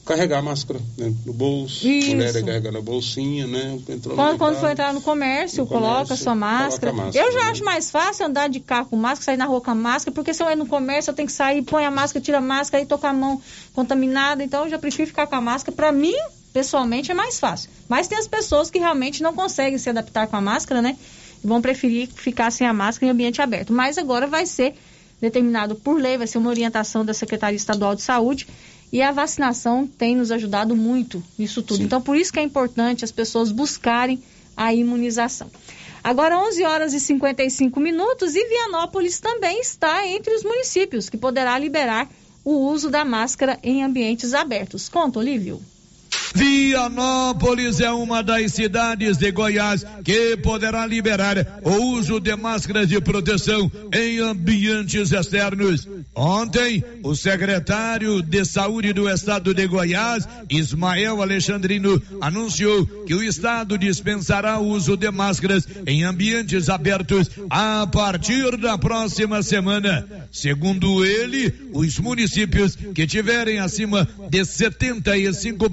carregar a máscara né, no bolso, Isso. mulher carregando a bolsinha, né? Entrou Quando, quando for entrar no comércio, No coloca comércio, sua máscara. coloca máscara, Eu já né? acho mais fácil andar de carro com máscara, sair na rua com a máscara, porque se eu ir no comércio, eu tenho que sair, põe a máscara, tira a máscara e tô com a mão contaminada. Então, eu já prefiro ficar com a máscara. Para mim, pessoalmente, é mais fácil. Mas tem as pessoas que realmente não conseguem se adaptar com a máscara, né? E vão preferir ficar sem a máscara em ambiente aberto. Mas agora vai ser determinado por lei, vai ser uma orientação da Secretaria Estadual de Saúde. E a vacinação tem nos ajudado muito nisso tudo. Então, por isso que é importante as pessoas buscarem a imunização. Agora, 11 horas e 55 minutos e Vianópolis também está entre os municípios que poderá liberar o uso da máscara em ambientes abertos. Conta, Olívio. Vianópolis é uma das cidades de Goiás que poderá liberar o uso de máscaras de proteção em ambientes externos. Ontem, o secretário de Saúde do Estado de Goiás, Ismael Alexandrino, anunciou que o Estado dispensará o uso de máscaras em ambientes abertos a partir da próxima semana. Segundo ele, os municípios que tiverem acima de 75%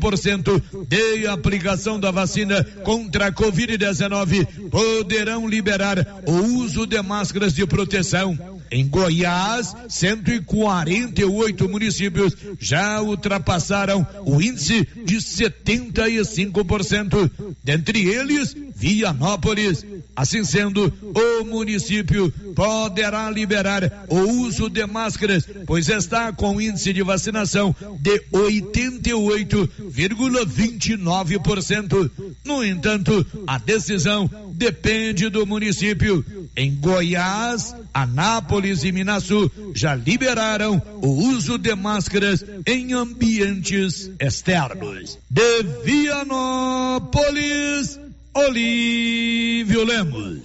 de aplicação da vacina contra a Covid-19 poderão liberar o uso de máscaras de proteção. Em Goiás, 148 municípios já ultrapassaram o índice de 75%. Dentre eles, Vianópolis. Assim sendo, o município poderá liberar o uso de máscaras, pois está com índice de vacinação de 88,29%. No entanto, a decisão depende do município. Em Goiás, Anápolis e Minasul já liberaram o uso de máscaras em ambientes externos. De Vianópolis, Olívio Lemos.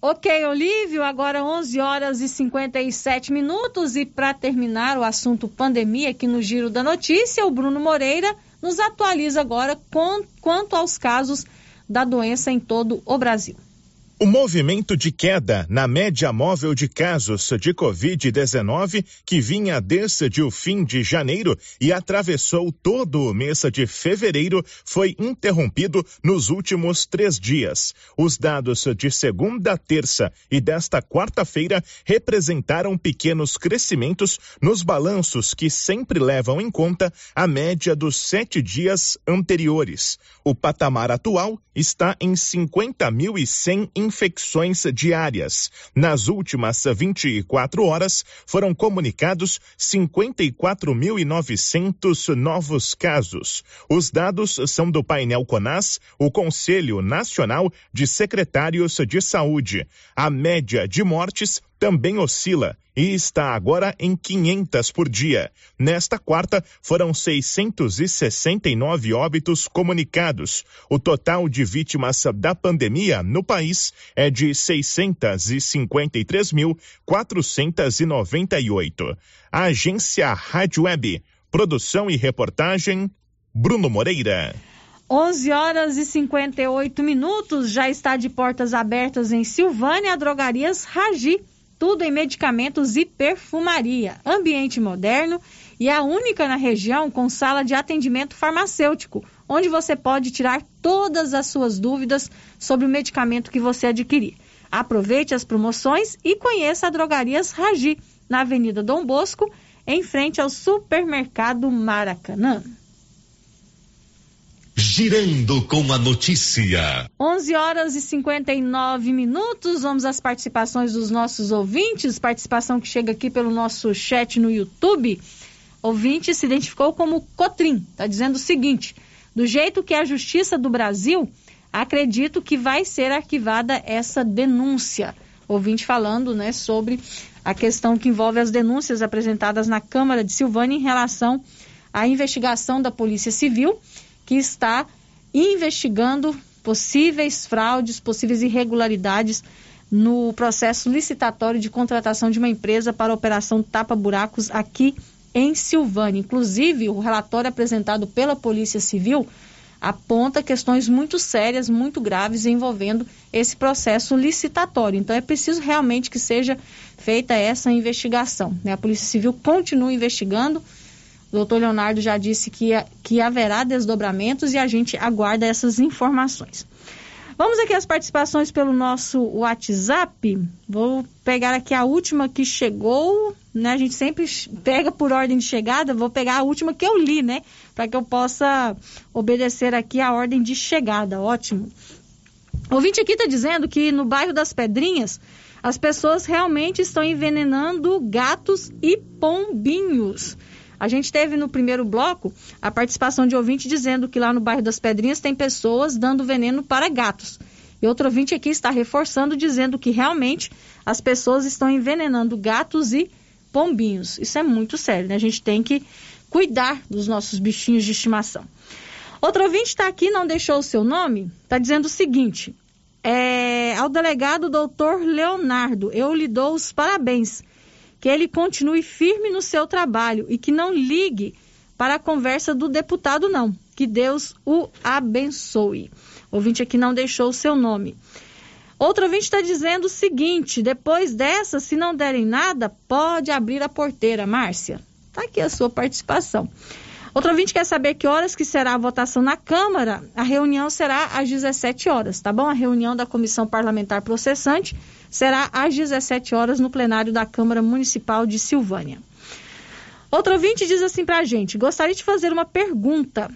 Ok, Olívio, agora 11 horas e 57 minutos e para terminar o assunto pandemia aqui no Giro da Notícia, o Bruno Moreira nos atualiza agora com, quanto aos casos da doença em todo o Brasil. O movimento de queda na média móvel de casos de Covid-19, que vinha desde o fim de janeiro e atravessou todo o mês de fevereiro, foi interrompido nos últimos três dias. Os dados de segunda, terça e desta quarta-feira representaram pequenos crescimentos nos balanços que sempre levam em conta a média dos sete dias anteriores. O patamar atual está em 50.100 infecções diárias. Nas últimas 24 horas, foram comunicados 54.900 novos casos. Os dados são do painel CONAS, o Conselho Nacional de Secretários de Saúde. A média de mortes também oscila e está agora em 500 por dia. Nesta quarta, foram 669 óbitos comunicados. O total de vítimas da pandemia no país é de 653.498. A agência Rádio Web, produção e reportagem, Bruno Moreira. 11 horas e 58 minutos, já está de portas abertas em Silvânia a Drogarias Ragi, tudo em medicamentos e perfumaria, ambiente moderno e a única na região com sala de atendimento farmacêutico, onde você pode tirar todas as suas dúvidas sobre o medicamento que você adquirir. Aproveite as promoções e conheça a Drogarias Ragi, na Avenida Dom Bosco, em frente ao supermercado Maracanã. Girando com a notícia. 11 horas e 59 minutos. Vamos às participações dos nossos ouvintes. Participação que chega aqui pelo nosso chat no YouTube. Ouvinte se identificou como Cotrim. Está dizendo o seguinte: do jeito que é a Justiça do Brasil, acredito que vai ser arquivada essa denúncia. ouvinte falando, né, sobre a questão que envolve as denúncias apresentadas na Câmara de Silvânia em relação à investigação da Polícia Civil, que está investigando possíveis fraudes, possíveis irregularidades no processo licitatório de contratação de uma empresa para a operação tapa-buracos aqui em Silvânia. Inclusive, o relatório apresentado pela Polícia Civil aponta questões muito sérias, muito graves envolvendo esse processo licitatório. Então, é preciso realmente que seja feita essa investigação. Né? A Polícia Civil continua investigando. O doutor Leonardo já disse que, que haverá desdobramentos e a gente aguarda essas informações. Vamos aqui às participações pelo nosso WhatsApp. Vou pegar aqui a última que chegou, né? A gente sempre pega por ordem de chegada. Vou pegar a última que eu li, né? Para que eu possa obedecer aqui a ordem de chegada. Ótimo. O ouvinte aqui está dizendo que no bairro das Pedrinhas as pessoas realmente estão envenenando gatos e pombinhos. A gente teve no primeiro bloco a participação de ouvinte dizendo que lá no bairro das Pedrinhas tem pessoas dando veneno para gatos. E outro ouvinte aqui está reforçando dizendo que realmente as pessoas estão envenenando gatos e pombinhos. Isso é muito sério, né? A gente tem que cuidar dos nossos bichinhos de estimação. Outro ouvinte está aqui, não deixou o seu nome, está dizendo o seguinte: é, ao delegado doutor Leonardo, eu lhe dou os parabéns que ele continue firme no seu trabalho e que não ligue para a conversa do deputado, não. Que Deus o abençoe. Ouvinte aqui não deixou o seu nome. Outro ouvinte está dizendo o seguinte: depois dessa, se não derem nada, pode abrir a porteira. Márcia, está aqui a sua participação. Outro ouvinte quer saber que horas que será a votação na Câmara. A reunião será às 17 horas, tá bom? A reunião da Comissão Parlamentar Processante será às 17 horas no plenário da Câmara Municipal de Silvânia. Outro ouvinte diz assim para a gente: gostaria de fazer uma pergunta.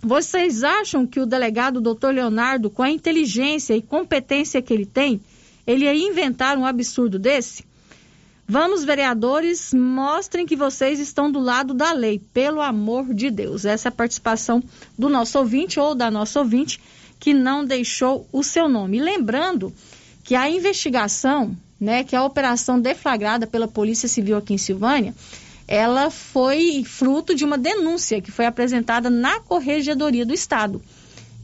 Vocês acham que o delegado Dr. Leonardo, com a inteligência e competência que ele tem, ele ia inventar um absurdo desse? Vamos, vereadores, mostrem que vocês estão do lado da lei, pelo amor de Deus. Essa é a participação do nosso ouvinte ou da nossa ouvinte que não deixou o seu nome. Lembrando que a investigação, né, que a operação deflagrada pela Polícia Civil aqui em Silvânia, ela foi fruto de uma denúncia que foi apresentada na Corregedoria do Estado.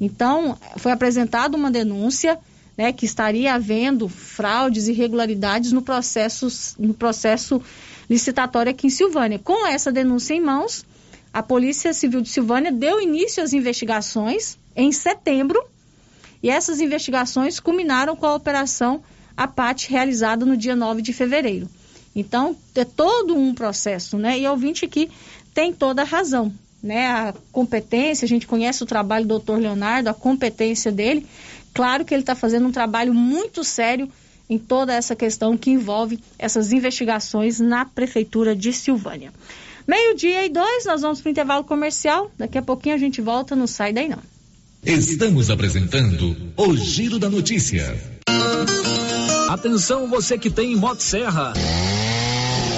Então, foi apresentada uma denúncia né, que estaria havendo fraudes e irregularidades no processo, no processo licitatório aqui em Silvânia. Com essa denúncia em mãos, a Polícia Civil de Silvânia deu início às investigações em setembro e essas investigações culminaram com a operação APAT realizada no dia 9 de fevereiro. Então, é todo um processo, né? E o ouvinte aqui tem toda a razão, né? A competência, a gente conhece o trabalho do doutor Leonardo, a competência dele. Claro que ele está fazendo um trabalho muito sério em toda essa questão que envolve essas investigações na Prefeitura de Silvânia. Meio-dia e dois, nós vamos para o intervalo comercial. Daqui a pouquinho a gente volta, não sai daí não. Estamos apresentando o Giro da Notícia. Atenção você que tem Motosserra.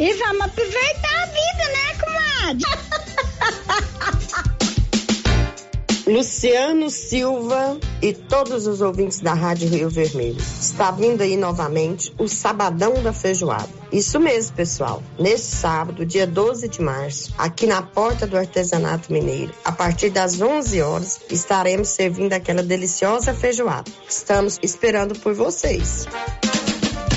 E vamos aproveitar a vida, né, comadre? Luciano Silva e todos os ouvintes da Rádio Rio Vermelho. Está vindo aí novamente o Sabadão da Feijoada. Isso mesmo, pessoal. Nesse sábado, dia 12 de março, aqui na porta do Artesanato Mineiro, a partir das 11 horas, estaremos servindo aquela deliciosa feijoada. Estamos esperando por vocês.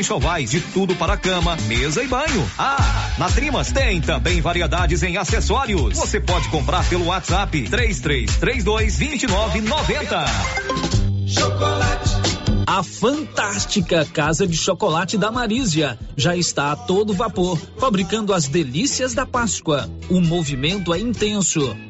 enxovais de tudo para cama, mesa e banho. Ah, na Trimas tem também variedades em acessórios. Você pode comprar pelo WhatsApp 3332 2990. Chocolate. A fantástica Casa de Chocolate da Marísia já está a todo vapor, fabricando as delícias da Páscoa. O movimento é intenso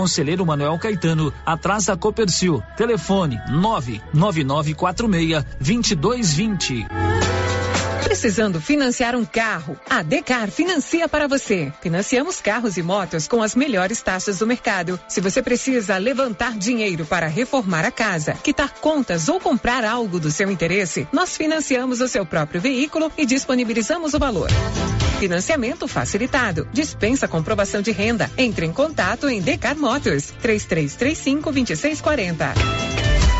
Conselheiro Manuel Caetano, atrás da Copercil. Telefone 99946 2220. Precisando financiar um carro? A Decar financia para você. Financiamos carros e motos com as melhores taxas do mercado. Se você precisa levantar dinheiro para reformar a casa, quitar contas ou comprar algo do seu interesse, nós financiamos o seu próprio veículo e disponibilizamos o valor. Financiamento facilitado. Dispensa comprovação de renda. Entre em contato em Decar Motors 3335 2640.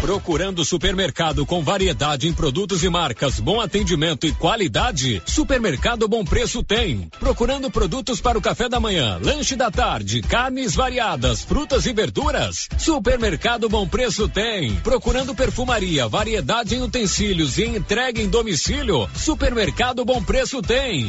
Procurando supermercado com variedade em produtos e marcas, bom atendimento e qualidade? Supermercado Bom Preço tem. Procurando produtos para o café da manhã, lanche da tarde, carnes variadas, frutas e verduras? Supermercado Bom Preço tem. Procurando perfumaria, variedade em utensílios e entrega em domicílio? Supermercado Bom Preço tem.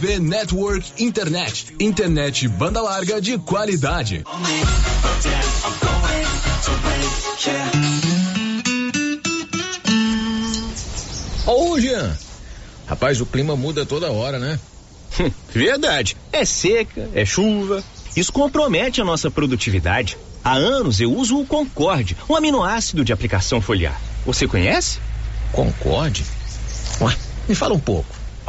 RV Network Internet. Internet banda larga de qualidade. Ô, Jean. Rapaz, o clima muda toda hora, né? Verdade. É seca, é chuva. Isso compromete a nossa produtividade. Há anos eu uso o Concorde, um aminoácido de aplicação foliar. Você conhece? Concorde? Ué, me fala um pouco.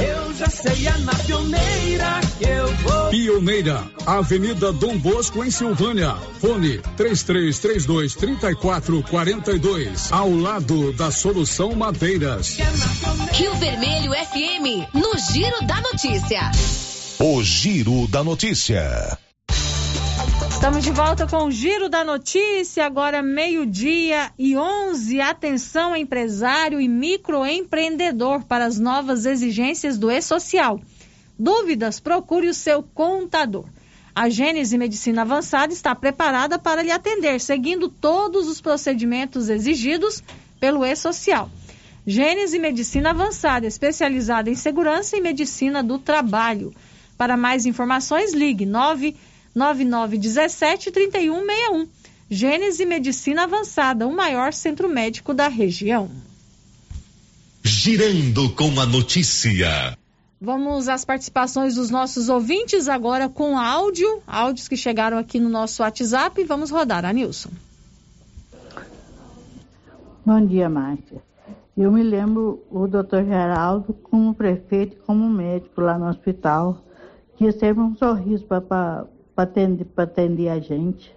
Eu já sei, é na pioneira que eu vou. Pioneira, Avenida Dom Bosco, em Silvânia. Fone 3332 3442. Ao lado da Solução Madeiras. Rio Vermelho FM, no Giro da Notícia. O Giro da Notícia. Estamos de volta com o Giro da Notícia, agora meio-dia e 11. Atenção, empresário e microempreendedor, para as novas exigências do E-Social. Dúvidas? Procure o seu contador. A Gênese Medicina Avançada está preparada para lhe atender, seguindo todos os procedimentos exigidos pelo E-Social. Gênese Medicina Avançada, especializada em segurança e medicina do trabalho. Para mais informações, ligue 9 9917 3161. Gênese Medicina Avançada, o maior centro médico da região. Girando com a notícia. Vamos às participações dos nossos ouvintes agora com áudio, áudios que chegaram aqui no nosso WhatsApp. Vamos rodar, Anilson. Bom dia, Márcia. Eu me lembro o doutor Geraldo como prefeito e como médico lá no hospital. Tinha sempre um sorriso para atender, atender a gente.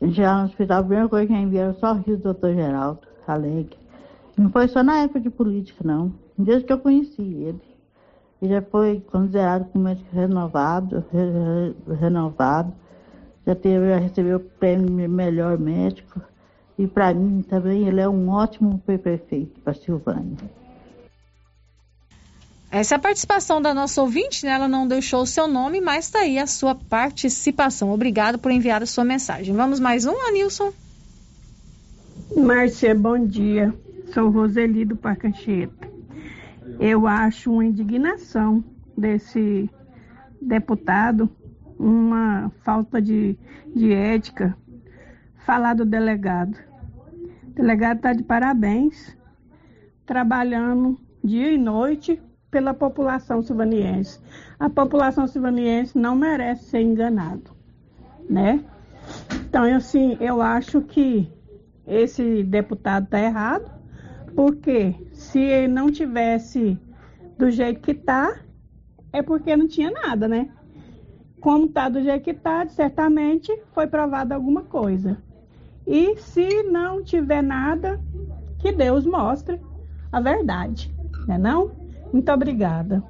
A gente lá no hospital, a primeira coisa que via era o sorriso do doutor Geraldo, alegre. Não foi só na época de política, não. Desde que eu conheci ele. Ele já foi considerado como médico renovado, re, renovado. Já, teve, já recebeu o prêmio melhor médico. E para mim também ele é um ótimo prefeito para Silvânia. Essa é a participação da nossa ouvinte, né? Ela não deixou o seu nome, mas está aí a sua participação. Obrigado por enviar a sua mensagem. Vamos mais um, Anilson? Márcia, bom dia. Sou Roseli do Parcancheta. Eu acho uma indignação desse deputado, uma falta de, de ética, falar do delegado. O delegado está de parabéns, trabalhando dia e noite pela população silvaniense. A população silvaniense não merece ser enganado, né? Então, assim, eu acho que esse deputado está errado, porque se ele não tivesse do jeito que está, é porque não tinha nada, né? Como está do jeito que está, certamente foi provada alguma coisa. E se não tiver nada, que Deus mostre a verdade, né não? Muito obrigada.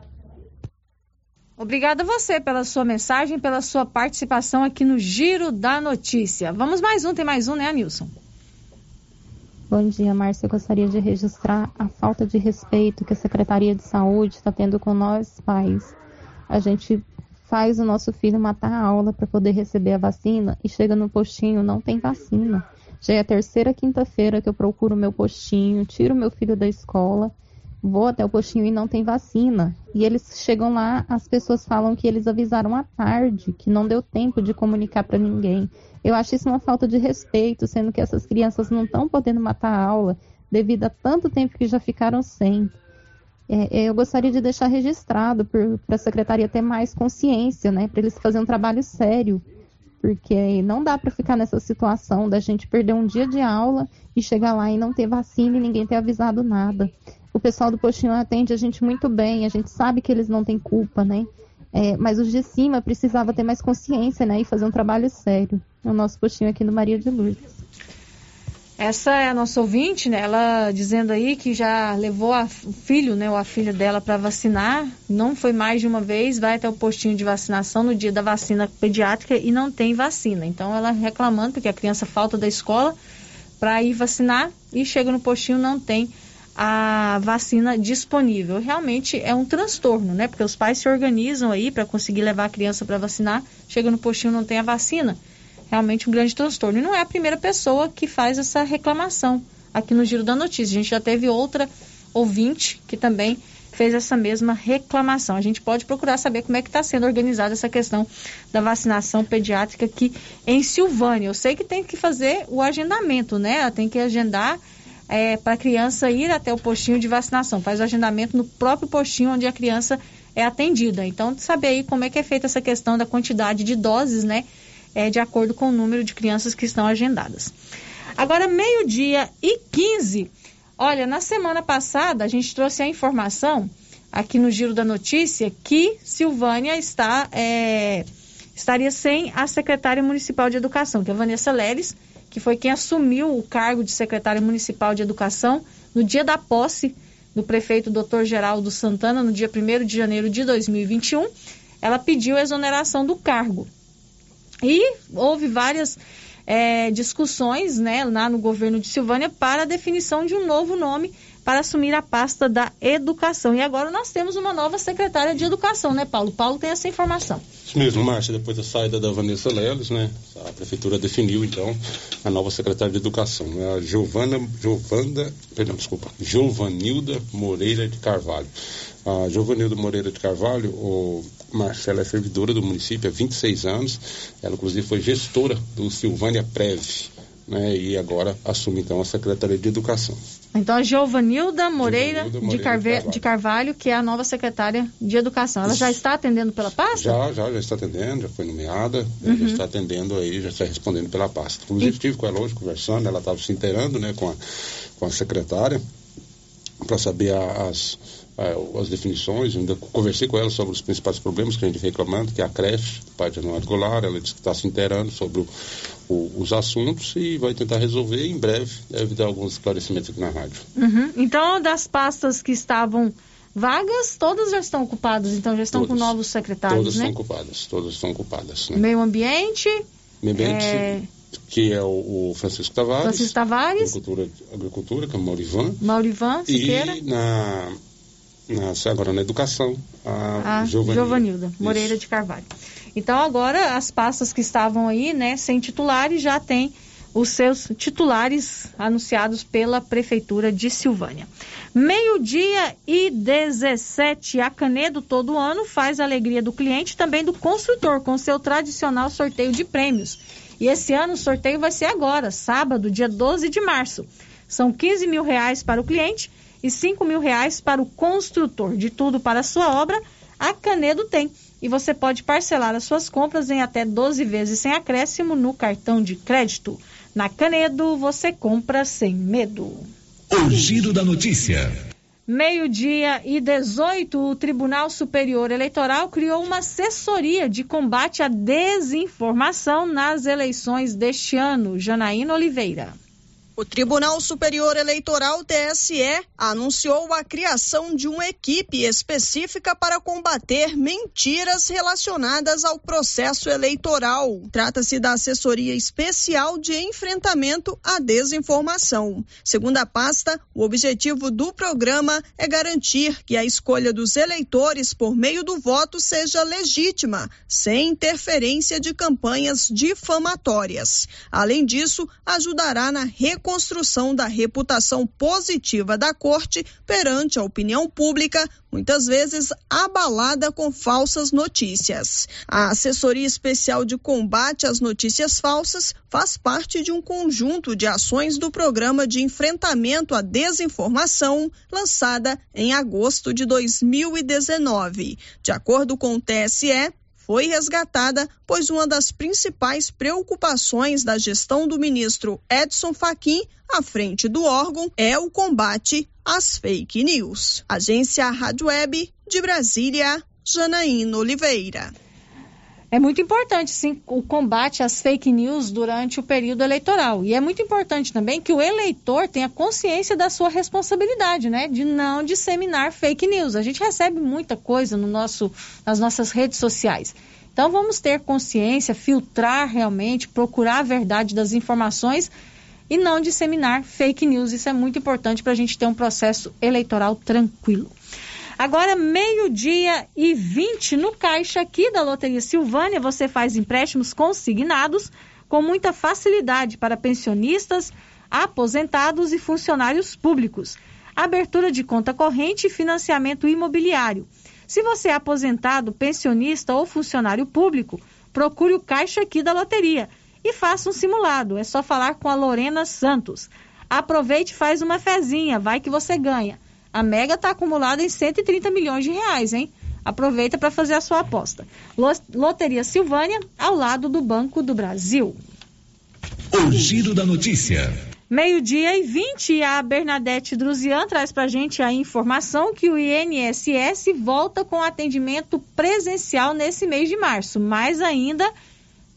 Obrigada a você pela sua mensagem, pela sua participação aqui no Giro da Notícia. Vamos mais um, tem mais um, né, Nilson? Bom dia, Márcia. Eu gostaria de registrar a falta de respeito que a Secretaria de Saúde está tendo com nós, pais. A gente faz o nosso filho matar a aula para poder receber a vacina e chega no postinho, não tem vacina. Já é a terceira quinta-feira que eu procuro meu postinho, tiro meu filho da escola, vou até o postinho e não tem vacina. E eles chegam lá, as pessoas falam que eles avisaram à tarde, que não deu tempo de comunicar para ninguém. Eu acho isso uma falta de respeito, sendo que essas crianças não estão podendo matar a aula devido a tanto tempo que já ficaram sem. É, eu gostaria de deixar registrado para a secretaria ter mais consciência, né, para eles fazerem um trabalho sério porque não dá para ficar nessa situação da gente perder um dia de aula e chegar lá e não ter vacina e ninguém ter avisado nada. O pessoal do postinho atende a gente muito bem, a gente sabe que eles não têm culpa, né? É, mas os de cima precisava ter mais consciência, né? E fazer um trabalho sério. O nosso postinho aqui no Maria de Lourdes. Essa é a nossa ouvinte, né? Ela dizendo aí que já levou a, o filho, né, ou a filha dela para vacinar, não foi mais de uma vez, vai até o postinho de vacinação no dia da vacina pediátrica e não tem vacina. Então ela reclamando porque a criança falta da escola para ir vacinar e chega no postinho não tem a vacina disponível. Realmente é um transtorno, né? Porque os pais se organizam aí para conseguir levar a criança para vacinar, chega no postinho não tem a vacina realmente um grande transtorno. E não é a primeira pessoa que faz essa reclamação aqui no Giro da Notícia. A gente já teve outra ouvinte que também fez essa mesma reclamação. A gente pode procurar saber como é que está sendo organizada essa questão da vacinação pediátrica aqui em Silvânia. Eu sei que tem que fazer o agendamento, né? Ela tem que agendar é, para a criança ir até o postinho de vacinação. Faz o agendamento no próprio postinho onde a criança é atendida. Então, saber aí como é que é feita essa questão da quantidade de doses, né? É, de acordo com o número de crianças que estão agendadas. Agora, meio-dia e 15. Olha, na semana passada a gente trouxe a informação aqui no Giro da Notícia que Silvânia está, é, estaria sem a secretária municipal de educação, que é a Vanessa Leles, que foi quem assumiu o cargo de secretária municipal de educação no dia da posse do prefeito Dr. Geraldo Santana, no dia 1 de janeiro de 2021. Ela pediu a exoneração do cargo. E houve várias é, discussões né, lá no governo de Silvânia para a definição de um novo nome para assumir a pasta da educação. E agora nós temos uma nova secretária de educação, né, Paulo? Paulo tem essa informação. Isso mesmo, Márcia, depois da saída da Vanessa Leles, né, a prefeitura definiu, então, a nova secretária de educação, né, a Giovana, Giovanda, perdão, desculpa, Giovanilda Moreira de Carvalho. A Giovanilda Moreira de Carvalho, o Marcela é servidora do município há 26 anos. Ela, inclusive, foi gestora do Silvânia Prev. Né, e agora assume então a Secretaria de Educação. Então a Giovanilda Moreira, Giovanilda Moreira de, Carve... Carvalho. de, Carvalho, que é a nova secretária de Educação. Ela Isso. já está atendendo pela pasta? Já, já, já está atendendo, já foi nomeada, uhum. já está atendendo aí, já está respondendo pela pasta. Inclusive, estive com ela hoje conversando, ela estava se inteirando né, com, a, com a secretária para saber as é, as definições, ainda conversei com ela sobre os principais problemas que a gente reclamando, que é a creche, o pai de Anuário Goulart, ela disse que está se inteirando sobre o, o, os assuntos e vai tentar resolver em breve, deve dar alguns esclarecimentos aqui na rádio. Uhum. Então, das pastas que estavam vagas, todas já estão ocupadas, então já estão todas, com novos secretários, todas né? Todas estão ocupadas, todas estão ocupadas. Né? Meio ambiente... Meio ambiente... É que é o, o, Francisco Tavares. Francisco Tavares. Agricultura, agricultura que é o Maurivan. Maurivan, Siqueira. E na na, agora na educação, a, a Giovanilda. Giovanilda Moreira Isso. de Carvalho. Então agora as pastas que estavam aí, né, sem titulares, já tem os seus titulares anunciados pela Prefeitura de Silvânia. Meio-dia e 17, a Canedo todo ano faz a alegria do cliente e também do construtor com seu tradicional sorteio de prêmios. E esse ano o sorteio vai ser agora, sábado, dia 12 de março. São 15 mil reais para o cliente e 5 mil reais para o construtor. De tudo para a sua obra, a Canedo tem. E você pode parcelar as suas compras em até 12 vezes sem acréscimo no cartão de crédito. Na Canedo, você compra sem medo. O giro da notícia. Meio-dia e 18, o Tribunal Superior Eleitoral criou uma assessoria de combate à desinformação nas eleições deste ano. Janaína Oliveira. O Tribunal Superior Eleitoral TSE anunciou a criação de uma equipe específica para combater mentiras relacionadas ao processo eleitoral. Trata-se da Assessoria Especial de Enfrentamento à Desinformação. Segundo a pasta, o objetivo do programa é garantir que a escolha dos eleitores por meio do voto seja legítima, sem interferência de campanhas difamatórias. Além disso, ajudará na reconstrução construção da reputação positiva da corte perante a opinião pública, muitas vezes abalada com falsas notícias. A Assessoria Especial de Combate às Notícias Falsas faz parte de um conjunto de ações do Programa de Enfrentamento à Desinformação, lançada em agosto de 2019. De acordo com o TSE, foi resgatada, pois uma das principais preocupações da gestão do ministro Edson Fachin à frente do órgão é o combate às fake news. Agência Rádio Web de Brasília, Janaína Oliveira. É muito importante, sim, o combate às fake news durante o período eleitoral. E é muito importante também que o eleitor tenha consciência da sua responsabilidade, né? De não disseminar fake news. A gente recebe muita coisa no nosso, nas nossas redes sociais. Então vamos ter consciência, filtrar realmente, procurar a verdade das informações e não disseminar fake news. Isso é muito importante para a gente ter um processo eleitoral tranquilo. Agora, meio-dia e 20 no caixa aqui da Loteria Silvânia, você faz empréstimos consignados com muita facilidade para pensionistas, aposentados e funcionários públicos. Abertura de conta corrente e financiamento imobiliário. Se você é aposentado, pensionista ou funcionário público, procure o caixa aqui da loteria e faça um simulado. É só falar com a Lorena Santos. Aproveite e faz uma fezinha, vai que você ganha. A Mega está acumulada em 130 milhões de reais, hein? Aproveita para fazer a sua aposta. Loteria Silvânia, ao lado do Banco do Brasil. O Giro da Notícia. Meio-dia e 20, a Bernadette Druzian traz para a gente a informação que o INSS volta com atendimento presencial nesse mês de março, mais ainda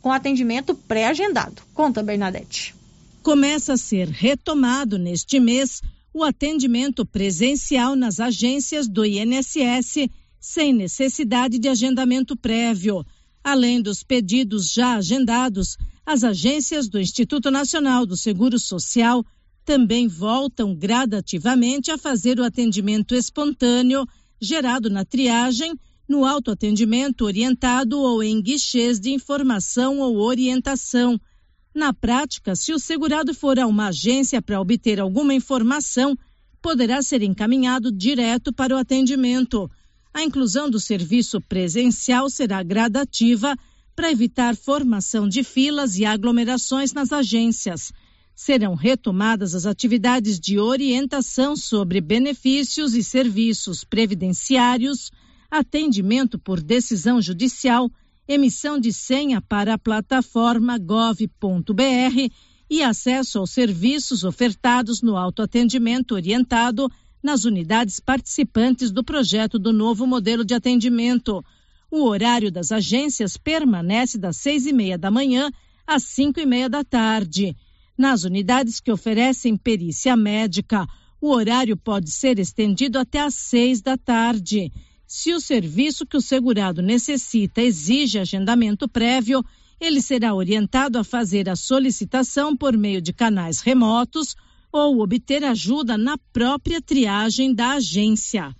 com atendimento pré-agendado. Conta, Bernadette. Começa a ser retomado neste mês o atendimento presencial nas agências do INSS, sem necessidade de agendamento prévio. Além dos pedidos já agendados, as agências do Instituto Nacional do Seguro Social também voltam gradativamente a fazer o atendimento espontâneo, gerado na triagem, no autoatendimento orientado ou em guichês de informação ou orientação na prática, se o segurado for a uma agência para obter alguma informação, poderá ser encaminhado direto para o atendimento. A inclusão do serviço presencial será gradativa para evitar formação de filas e aglomerações nas agências. Serão retomadas as atividades de orientação sobre benefícios e serviços previdenciários, atendimento por decisão judicial emissão de senha para a plataforma gov.br e acesso aos serviços ofertados no autoatendimento orientado nas unidades participantes do projeto do novo modelo de atendimento. O horário das agências permanece das seis e meia da manhã às cinco e meia da tarde. Nas unidades que oferecem perícia médica, o horário pode ser estendido até às seis da tarde. Se o serviço que o segurado necessita exige agendamento prévio, ele será orientado a fazer a solicitação por meio de canais remotos ou obter ajuda na própria triagem da agência.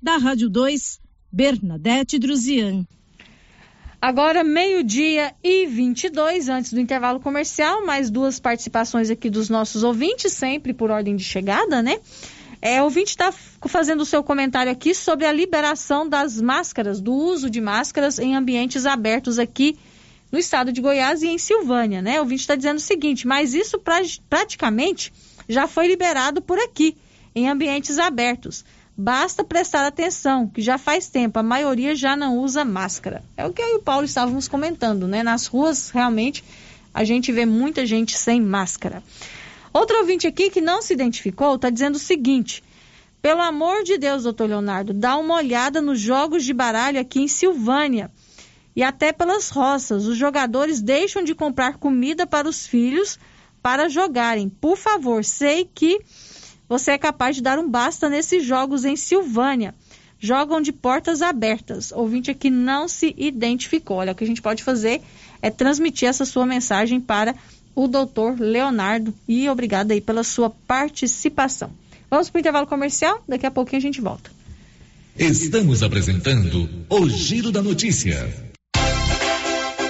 Da Rádio 2, Bernadette Druzian. Agora, meio-dia e 22, antes do intervalo comercial, mais duas participações aqui dos nossos ouvintes, sempre por ordem de chegada, né? É, o ouvinte está fazendo o seu comentário aqui sobre a liberação das máscaras, do uso de máscaras em ambientes abertos aqui no estado de Goiás e em Silvânia, né? O ouvinte está dizendo o seguinte, mas isso pra, praticamente já foi liberado por aqui, em ambientes abertos. Basta prestar atenção, que já faz tempo, a maioria já não usa máscara. É o que eu e o Paulo estávamos comentando, né? Nas ruas, realmente, a gente vê muita gente sem máscara. Outro ouvinte aqui que não se identificou está dizendo o seguinte: pelo amor de Deus, doutor Leonardo, dá uma olhada nos jogos de baralho aqui em Silvânia e até pelas roças. Os jogadores deixam de comprar comida para os filhos para jogarem. Por favor, sei que você é capaz de dar um basta nesses jogos em Silvânia. Jogam de portas abertas. Ouvinte aqui não se identificou. Olha, o que a gente pode fazer é transmitir essa sua mensagem para o doutor Leonardo e obrigada aí pela sua participação. Vamos para o intervalo comercial? Daqui a pouquinho a gente volta. Estamos apresentando o Giro da Notícia.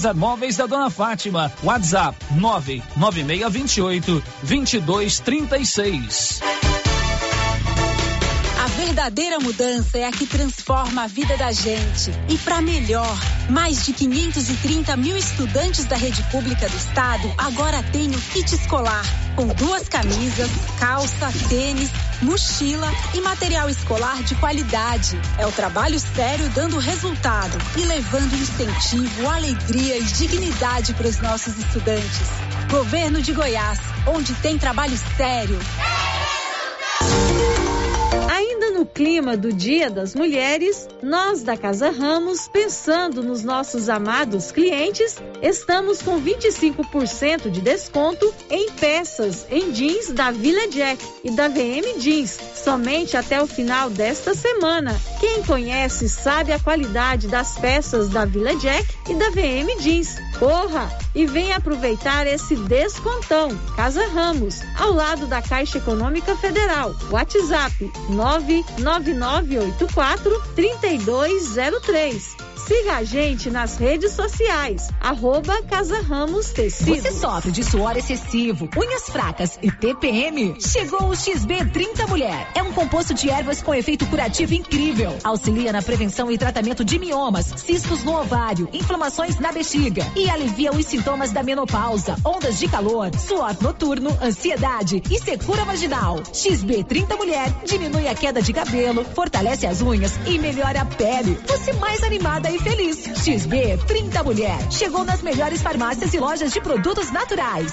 César Móveis da Dona Fátima. WhatsApp 99628 2236. Verdadeira mudança é a que transforma a vida da gente. E para melhor, mais de 530 mil estudantes da rede pública do estado agora têm o kit escolar, com duas camisas, calça, tênis, mochila e material escolar de qualidade. É o trabalho sério dando resultado e levando incentivo, alegria e dignidade para os nossos estudantes. Governo de Goiás, onde tem trabalho sério. No clima do Dia das Mulheres, nós da Casa Ramos, pensando nos nossos amados clientes, estamos com 25% de desconto em peças em jeans da Vila Jack e da VM Jeans, somente até o final desta semana. Quem conhece sabe a qualidade das peças da Vila Jack e da VM Jeans. Corra e venha aproveitar esse descontão. Casa Ramos, ao lado da Caixa Econômica Federal. WhatsApp 99984 3203. Siga a gente nas redes sociais, arroba Casa Ramos. Você sofre de suor excessivo, unhas fracas e TPM? Chegou o XB30 Mulher. É um composto de ervas com efeito curativo incrível. Auxilia na prevenção e tratamento de miomas, cistos no ovário, inflamações na bexiga e alivia os sintomas da menopausa, ondas de calor, suor noturno, ansiedade e secura vaginal. XB30 Mulher diminui a queda de cabelo, fortalece as unhas e melhora a pele. Você mais animada e feliz. XB 30 Mulher. Chegou nas melhores farmácias e lojas de produtos naturais.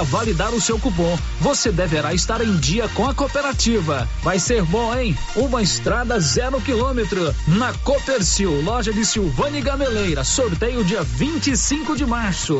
validar o seu cupom, você deverá estar em dia com a cooperativa. Vai ser bom, hein? Uma estrada zero quilômetro na Copercil, loja de Silvânia Gameleira. Sorteio dia 25 de março.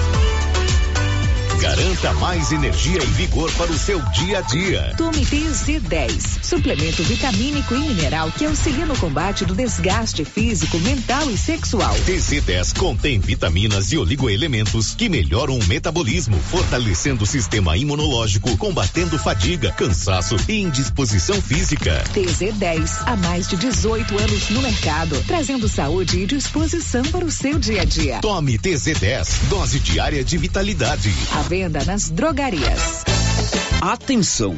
Garanta mais energia e vigor para o seu dia a dia. Tome TZ10, suplemento vitamínico e mineral que auxilia no combate do desgaste físico, mental e sexual. TZ10 contém vitaminas e oligoelementos que melhoram o metabolismo, fortalecendo o sistema imunológico, combatendo fadiga, cansaço e indisposição física. TZ10, há mais de 18 anos no mercado, trazendo saúde e disposição para o seu dia a dia. Tome TZ10, dose diária de vitalidade. A venda nas drogarias. Atenção!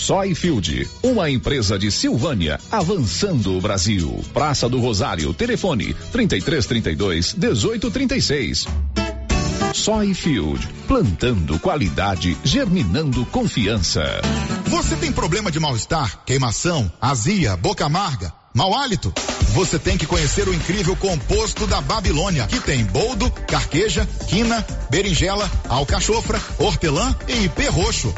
Soyfield, uma empresa de Silvânia, avançando o Brasil. Praça do Rosário, telefone 3332 1836. Soyfield, plantando qualidade, germinando confiança. Você tem problema de mal-estar, queimação, azia, boca amarga, mau hálito? Você tem que conhecer o incrível composto da Babilônia, que tem boldo, carqueja, quina, berinjela, alcachofra, hortelã e ipê roxo.